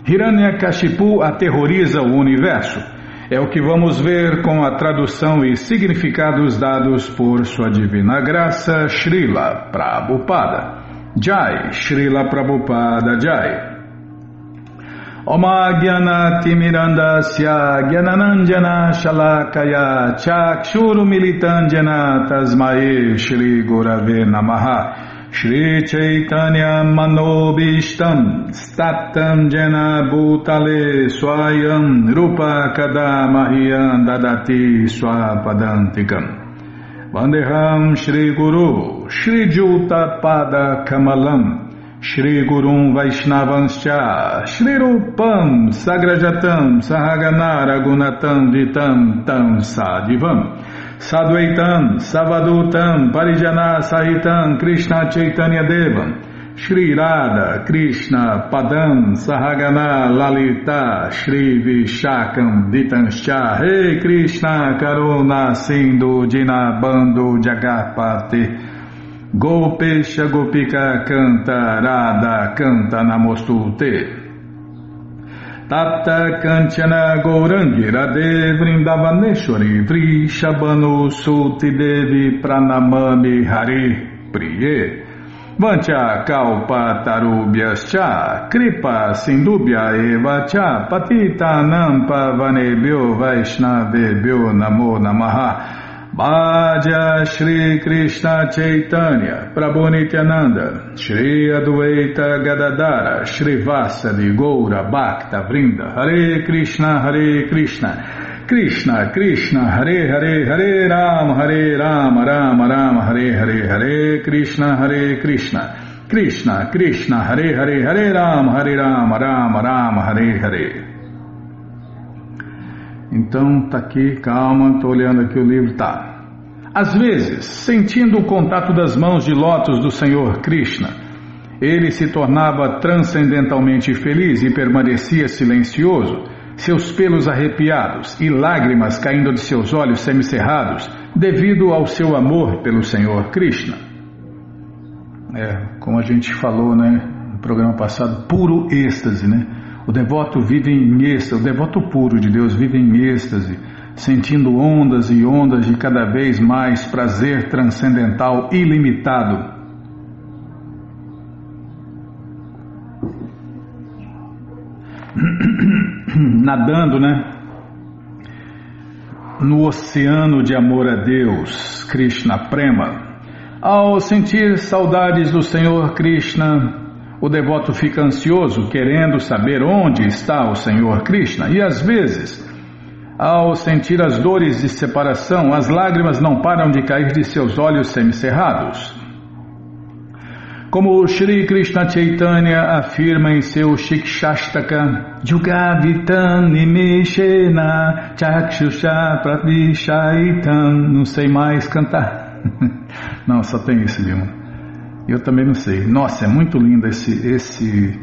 Hiranyakashipu aterroriza o universo. É o que vamos ver com a tradução e significados dados por Sua Divina Graça, Srila Prabhupada. Jai, Srila Prabhupada Jai. Omagyanatimirandasya Gyananandjana Shalakaya Chakshurumilitanjana Tasmae Shri Gurave Namaha. Shri Chaitanya Manobishtam Statam Jena Bhutale Swayam Rupa Kadamahyam Dadati Swapadantikam. Vandeham Shri Gurum Vaishnavanscha Shri Rupam Sagrajatam Sahaganara Gunatam Vitam Tam Sadivam Sadvaitam Savadutam Parijana Sahitam Krishna Chaitanya Devam Shri Radha Krishna Padam Sahagana Lalita Shri Vishakam Ditanscha Rei Krishna Karuna Sindhu Dinabando Jagapati Gopesha Gopika Canta Radha Canta Namostute. Tata Kanchana Gourangi Radhe Vrindavaneshwari Vrishabhanu Suti Devi Pranamami Hari Priye. Vancha Kalpa Tarubhyascha Kripa Sindubhya Eva Cha Patita Nampa Vanebhyo Vaishnavebhyo Namo Namaha Bhaja Shri Krishna Chaitanya Prabhu Nityananda Shri Adwaita Gadadara Shri Vasadi Goura Bhakta Vrinda Hare Krishna Hare Krishna Krishna Krishna Hare Hare Hare Ram Hare Ram Ram Ram Hare Hare Hare Krishna Hare Krishna Krishna Krishna Hare Hare Hare Ram Hare Ram Ram Ram Hare Hare Então tá aqui, calma, tô olhando aqui o livro, tá. Às vezes, sentindo o contato das mãos de lótus do Senhor Krishna, ele se tornava transcendentalmente feliz e permanecia silencioso, seus pelos arrepiados e lágrimas caindo de seus olhos semicerrados, devido ao seu amor pelo Senhor Krishna. É, como a gente falou, né, no programa passado, puro êxtase, né? O devoto vive em êxtase, o devoto puro de Deus vive em êxtase, sentindo ondas e ondas de cada vez mais prazer transcendental ilimitado. Nadando, né? No oceano de amor a Deus, Krishna Prema. Ao sentir saudades do Senhor Krishna, o devoto fica ansioso, querendo saber onde está o Senhor Krishna, e às vezes, ao sentir as dores de separação, as lágrimas não param de cair de seus olhos semicerrados. Como Shri Krishna Chaitanya afirma em seu Shikshastaka, Jugavitam Nimeshena Chakshusha Pradishaitam, não sei mais cantar. não, só tem isso, Dilma. Eu também não sei. Nossa, é muito lindo esse, esse,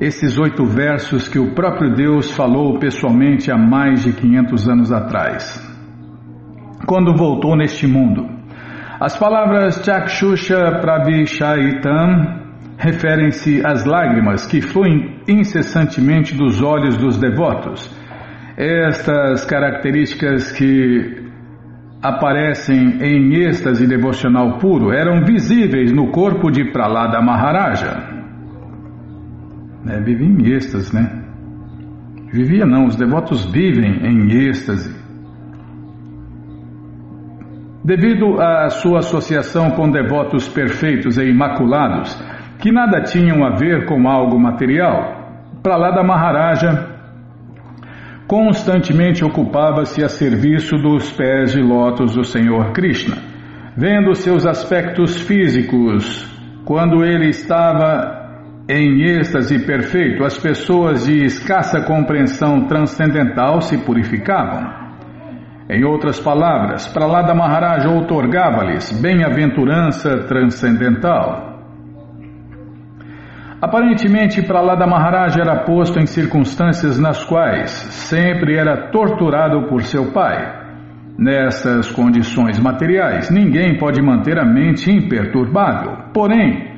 esses oito versos que o próprio Deus falou pessoalmente há mais de 500 anos atrás, quando voltou neste mundo. As palavras Chakshusha Pravishaitam referem-se às lágrimas que fluem incessantemente dos olhos dos devotos. Estas características que aparecem em êxtase devocional puro eram visíveis no corpo de Pralada Maharaja. É, vivia em êxtase, né? Vivia não, os devotos vivem em êxtase. Devido à sua associação com devotos perfeitos e imaculados, que nada tinham a ver com algo material, Pralada Maharaja constantemente ocupava-se a serviço dos pés de lótus do Senhor Krishna. Vendo seus aspectos físicos, quando ele estava em êxtase perfeito, as pessoas de escassa compreensão transcendental se purificavam. Em outras palavras, Pralada Maharaja outorgava-lhes bem-aventurança transcendental. Aparentemente, Pralada Maharaj era posto em circunstâncias nas quais sempre era torturado por seu pai. Nessas condições materiais, ninguém pode manter a mente imperturbável. Porém,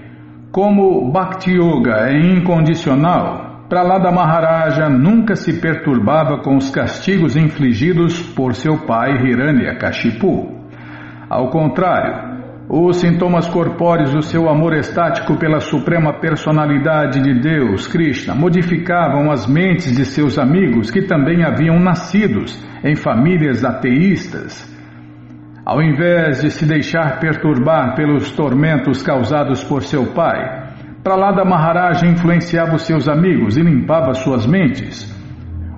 como Bhakti Yoga é incondicional, Pralada Maharaja nunca se perturbava com os castigos infligidos por seu pai Hiranyakashipu. Ao contrário, os sintomas corpóreos do seu amor estático pela suprema personalidade de Deus, Krishna, modificavam as mentes de seus amigos que também haviam nascidos em famílias ateístas. Ao invés de se deixar perturbar pelos tormentos causados por seu pai, Pralada Maharaja influenciava os seus amigos e limpava suas mentes.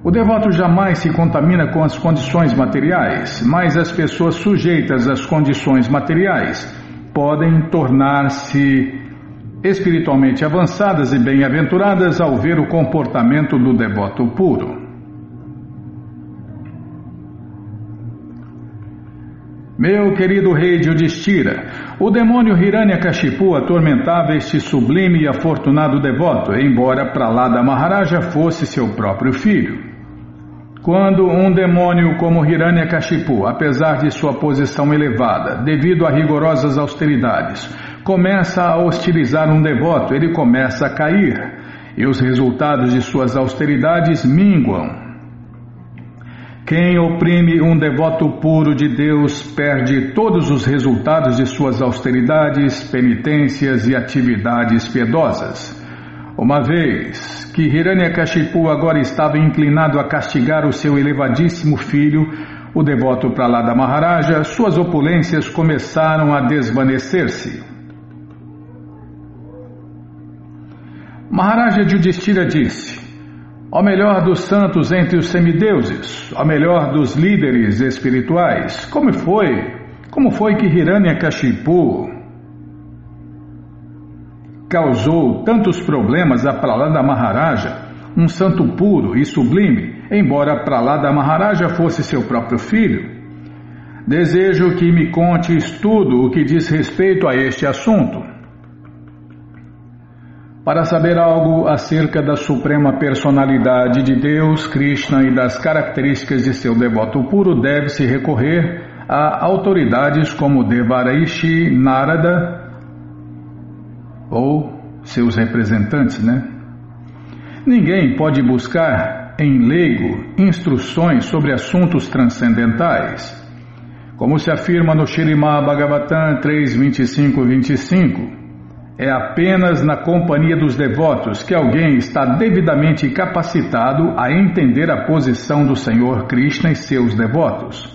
O devoto jamais se contamina com as condições materiais, mas as pessoas sujeitas às condições materiais podem tornar-se espiritualmente avançadas e bem-aventuradas ao ver o comportamento do devoto puro. Meu querido rei de Udistira, o demônio Hiranyakashipu atormentava este sublime e afortunado devoto, embora Pralada Maharaja fosse seu próprio filho. Quando um demônio como Hiranyakashipu, apesar de sua posição elevada, devido a rigorosas austeridades, começa a hostilizar um devoto, ele começa a cair, e os resultados de suas austeridades minguam. Quem oprime um devoto puro de Deus perde todos os resultados de suas austeridades, penitências e atividades piedosas. Uma vez que Hiranyakashipu agora estava inclinado a castigar o seu elevadíssimo filho, o devoto Pralada Maharaja, suas opulências começaram a desvanecer-se. Maharaja Yudhishthira disse: Ó melhor dos santos entre os semideuses, ó melhor dos líderes espirituais, como foi? Como foi que Hiranyakashipu causou tantos problemas a Pralada Maharaja, um santo puro e sublime, embora Pralada Maharaja fosse seu próprio filho? Desejo que me contes tudo o que diz respeito a este assunto. Para saber algo acerca da suprema personalidade de Deus, Krishna e das características de seu devoto puro, deve-se recorrer a autoridades como Devaraishi, Narada, ou seus representantes, né? Ninguém pode buscar em leigo instruções sobre assuntos transcendentais. Como se afirma no Shirimá Bhagavatam 3.25.25, é apenas na companhia dos devotos que alguém está devidamente capacitado a entender a posição do Senhor Krishna e seus devotos.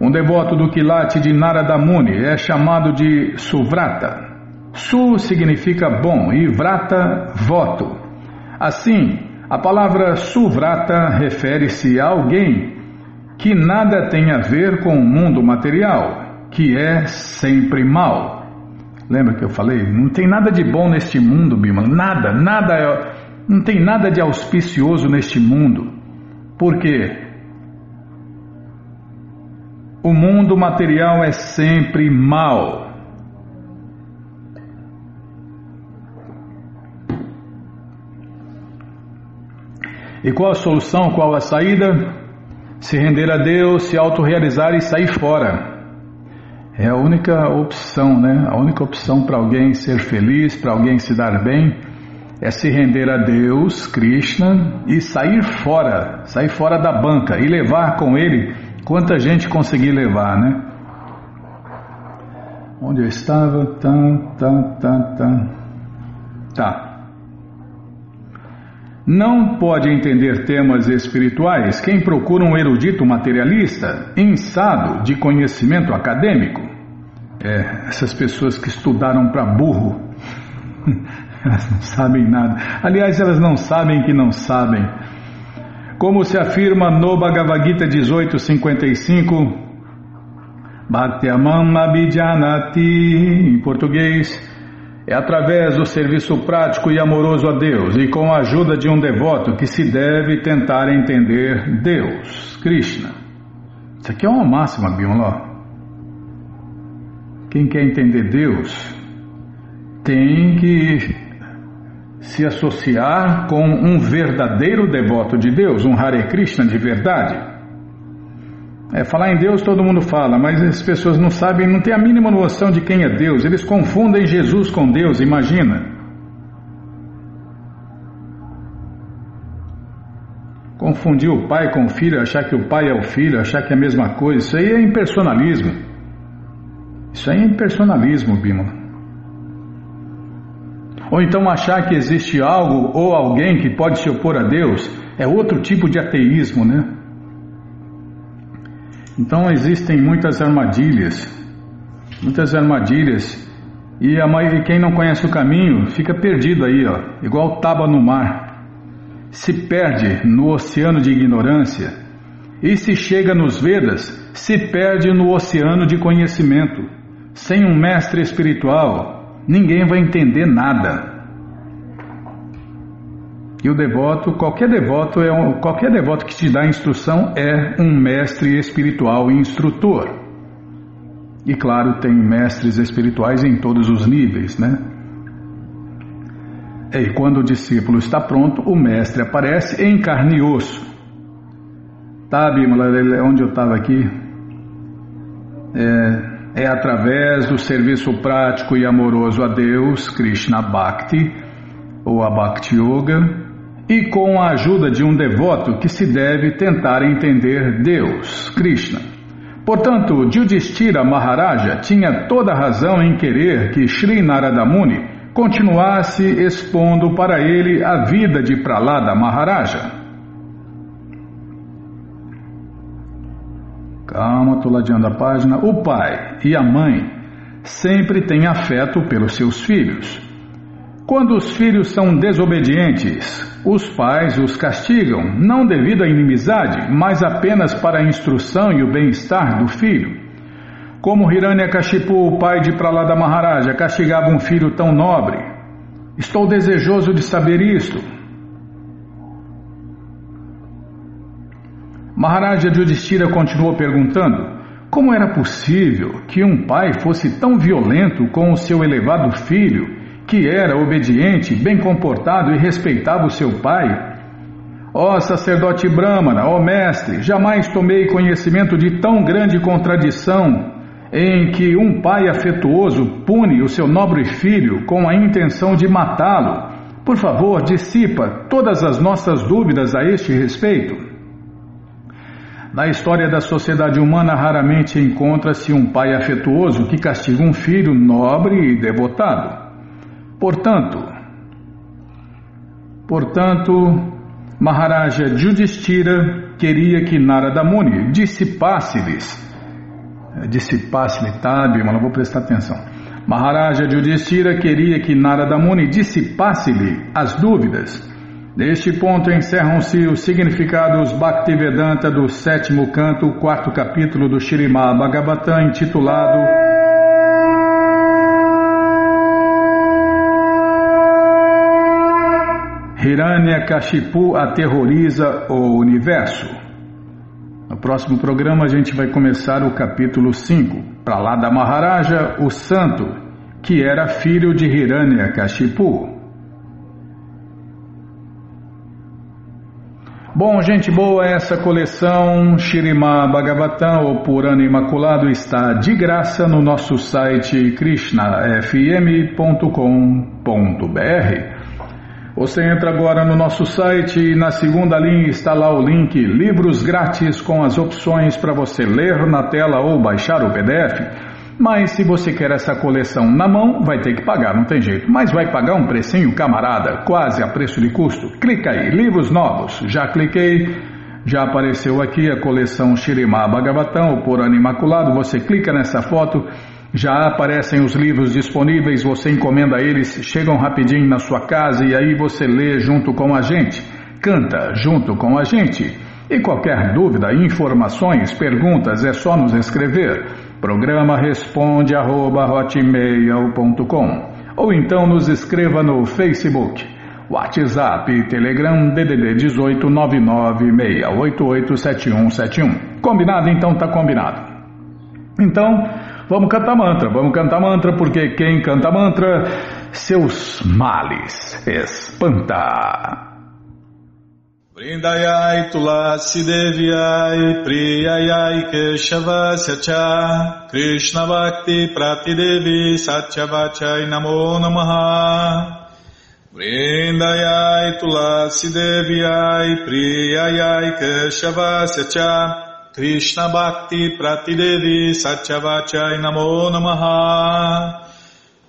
Um devoto do Quilate de Narada Muni é chamado de Suvrata. Su significa bom e vrata, voto. Assim, a palavra suvrata refere-se a alguém que nada tem a ver com o mundo material, que é sempre mal. Lembra que eu falei? Não tem nada de bom neste mundo, Bima. Nada, nada. É, não tem nada de auspicioso neste mundo. Por quê? O mundo material é sempre mal. E qual a solução, qual a saída? Se render a Deus, se autorrealizar e sair fora. É a única opção, né? A única opção para alguém ser feliz, para alguém se dar bem, é se render a Deus, Krishna, e sair fora, sair fora da banca e levar com ele quanta gente conseguir levar, né? Onde eu estava? Tá, tá, tá, tá. Tá. Não pode entender temas espirituais quem procura um erudito materialista, insado de conhecimento acadêmico. É, essas pessoas que estudaram para burro, elas não sabem nada. Aliás, elas não sabem que não sabem. Como se afirma no Bhagavad Gita 1855, Bhaktyamam Abhijnati, em português, é através do serviço prático e amoroso a Deus e com a ajuda de um devoto que se deve tentar entender Deus, Krishna. Isso aqui é uma máxima, Bimala. Quem quer entender Deus tem que se associar com um verdadeiro devoto de Deus, um Hare Krishna de verdade. É, falar em Deus todo mundo fala, mas as pessoas não sabem, não têm a mínima noção de quem é Deus. Eles confundem Jesus com Deus, imagina. Confundir o pai com o filho, achar que o pai é o filho, achar que é a mesma coisa, isso aí é impersonalismo. Isso aí é impersonalismo, Bima. Ou então achar que existe algo ou alguém que pode se opor a Deus é outro tipo de ateísmo, né? Então existem muitas armadilhas, muitas armadilhas, e, a, quem não conhece o caminho fica perdido aí, ó, igual tábua no mar. Se perde no oceano de ignorância, e se chega nos Vedas, se perde no oceano de conhecimento. Sem um mestre espiritual, ninguém vai entender nada. E o devoto, qualquer devoto é um, qualquer devoto que te dá instrução é um mestre espiritual e instrutor. E claro, tem mestres espirituais em todos os níveis, né? E quando o discípulo está pronto, o mestre aparece em carne e osso. Tá, Bimala, onde eu estava aqui? É, é através do serviço prático e amoroso a Deus, Krishna Bhakti, ou a Bhakti Yoga, e com a ajuda de um devoto que se deve tentar entender Deus, Krishna. Portanto, Yudhishthira Maharaja tinha toda razão em querer que Sri Narada Muni continuasse expondo para ele a vida de Pralada Maharaja. Calma, estou ladeando a página. O pai e a mãe sempre têm afeto pelos seus filhos. Quando os filhos são desobedientes, os pais os castigam, não devido à inimizade, mas apenas para a instrução e o bem-estar do filho. Como Hiranyakashipu, o pai de Pralada Maharaja, castigava um filho tão nobre? Estou desejoso de saber isto. Maharaja Yudhishthira continuou perguntando como era possível que um pai fosse tão violento com o seu elevado filho que era obediente, bem comportado e respeitava o seu pai. Ó sacerdote Brahmana, ó mestre, jamais tomei conhecimento de tão grande contradição em que um pai afetuoso pune o seu nobre filho com a intenção de matá-lo. Por favor, dissipa todas as nossas dúvidas a este respeito. Na história da sociedade humana, raramente encontra-se um pai afetuoso que castiga um filho nobre e devotado. Portanto, portanto, Maharaja Judistira queria que Narada Muni dissipasse-lhes, dissipasse-lhe, tá, mas não vou prestar atenção. Maharaja Judistira queria que Narada Muni dissipasse-lhe as dúvidas. Neste ponto encerram-se os significados Bhaktivedanta do sétimo canto, quarto capítulo do Shirimá Bhagavatam, intitulado Hiranyakashipu aterroriza o universo. No próximo programa a gente vai começar o capítulo 5, para lá da Maharaja, o santo, que era filho de Hiranyakashipu. Bom, gente boa, essa coleção Shirimá Bhagavatam ou Purana Imaculado está de graça no nosso site krishnafm.com.br. Você entra agora no nosso site e na segunda linha está lá o link Livros Grátis com as opções para você ler na tela ou baixar o PDF. Mas se você quer essa coleção na mão, vai ter que pagar, não tem jeito. Mas vai pagar um precinho, camarada, quase a preço de custo. Clica aí, livros novos. Já cliquei, já apareceu aqui a coleção Shirimá Bhagavatam, o Purana Imaculado. Você clica nessa foto, já aparecem os livros disponíveis, você encomenda eles, chegam rapidinho na sua casa e aí você lê junto com a gente, canta junto com a gente. E qualquer dúvida, informações, perguntas, é só nos escrever. Programa responde arroba, ou então nos escreva no Facebook, WhatsApp, Telegram, DDD 18 996887171. Combinado? Então tá combinado. Então, vamos cantar mantra, vamos cantar mantra, porque quem canta mantra, seus males espanta. Vrindayai Tulasi Deviai Priyayai Keshavasya Cha Krishna Bhakti Pratidevi Satyavachai Namo Namaha Vrindayai Tulasi Deviai Priyayai Keshavasya Cha Krishna Bhakti Pratidevi Satyavachai Namo Namaha.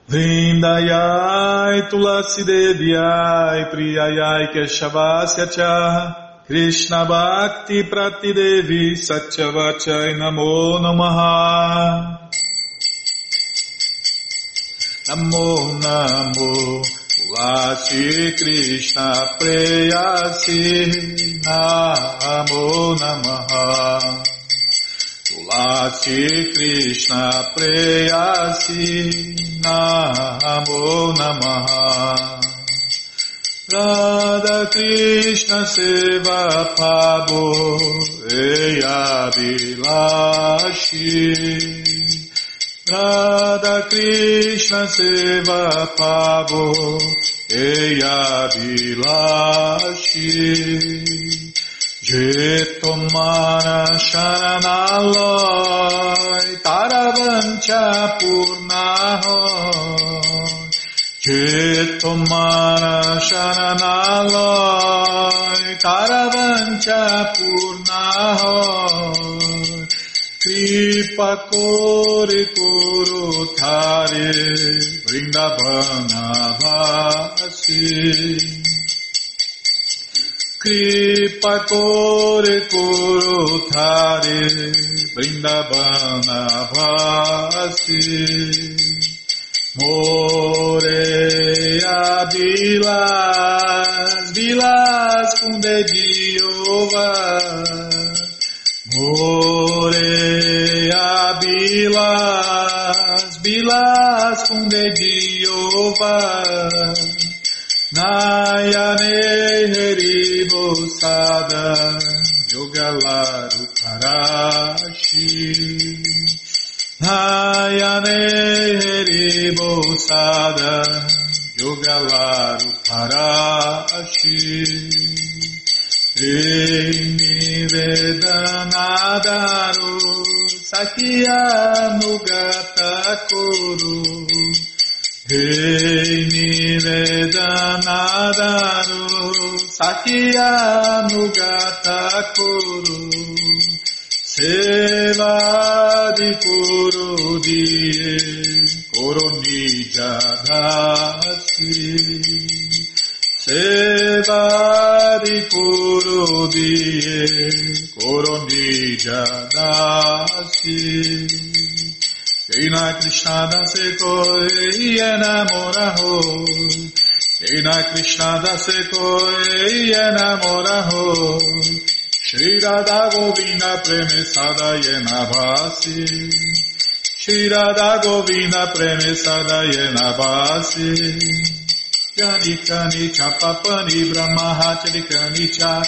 Vrindayai Tulasi Deviai Priyayai Keshavasya Cha Krishna Bhakti Prati Devi Satyavachai Namo Namaha. Namo Namo Tulasi Krishna Preyasi Namo Namaha. Tulasi Krishna Preyasi Namo Namaha. Radha Krishna Seva Pabo Eya Vilashi Radha Krishna Seva Pabo Eya Vilashi Jetomana Sharanalai Taravancha Purnaho. Jetomana Sharanalai Taravancha Purnaho Kripa Kore Koro Thare Vrindavana Vasi Kripa Kore Koro Thare Vrindavana Vasi Moreia Vilas Vilas com dediova Moreia Vilas Vilas com dediova Nayane Haribosada Yogalaru Parashi Nayane Haribosada Yogalaru Parashi Vedanadaru Sakya Nugata Kuru Rei Nivedanadaru Sakya Nugata Sevadi Kuru Diye Koronija Dasi Krishna Krishna dase koi enamora ho Krishna Krishna dase koi enamora ho Shri Radha Govinda premesada yena bhasi Shri Radha Govinda premesada yena bhasi Kani kani kapapani brahmahachari kani cha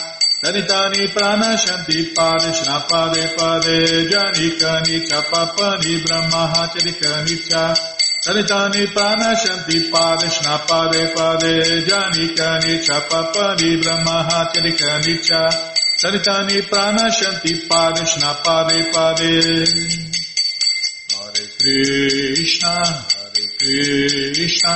Tani tani prana shanti pade shna pade pade Jani kani kapapani brahmahachari kani cha Tani tani prana shanti pade shna pade pade Jani kani kapapani brahmahachari kani cha Tani tani prana shanti pade shna pade pade Hare Krishna Hare Krishna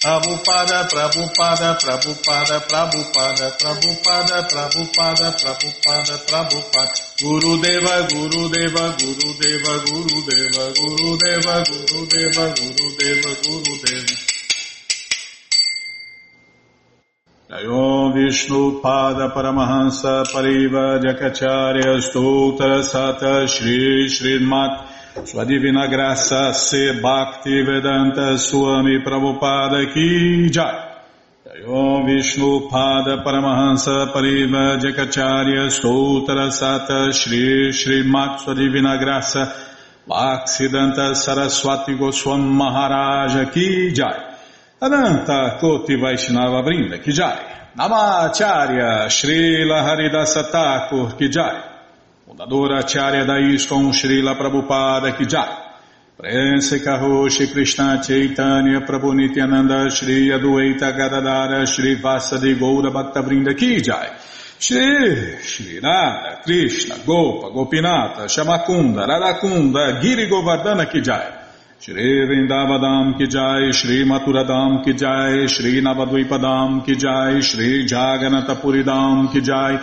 Prabhupada, Prabhupada, Prabhupada, Prabhupada, Prabhupada, Prabhupada, Prabhupada, Prabhupada, Guru Deva, Guru Deva, Guru Deva, Guru Deva, Guru Deva, Guru Deva, Guru Deva, Guru Deva. Jayom Vishnu Pada Paramahansa Pariva Jakacharya Stoutra Sata Shri Srimat sua Divina Graça Se Bhakti Vedanta Swami Prabhupada Ki Jai. Om Vishnu Pada Paramahansa Pariva Jakacharya Stoutra Sata Shri Shri Mat Sua Divina Graça Bhaksidanta Saraswati Goswam Maharaja Ki Jai. Ananta Koti Vaishnava Brinda Ki Jai. Namacharya Srila Haridasa Thakur Ki Jai. Fundadora Acharya da ISKCON Srila Prabhupada Kijai. Prense Karoshi Krishna Chaitanya Prabhu Nityananda Shri Adueita Gadadara Shri Vasadi Goura Bhaktavrinda Kijai. Shri Shri Radha Krishna Gopa Gopinata Shamakunda Radakunda Giri Govardhana Kijai. Shri Vrindavadam Kijai, Shri Maturadam Kijai, Shri Navadvipadam Kijai, Shri Jaganatapuridam Kijai,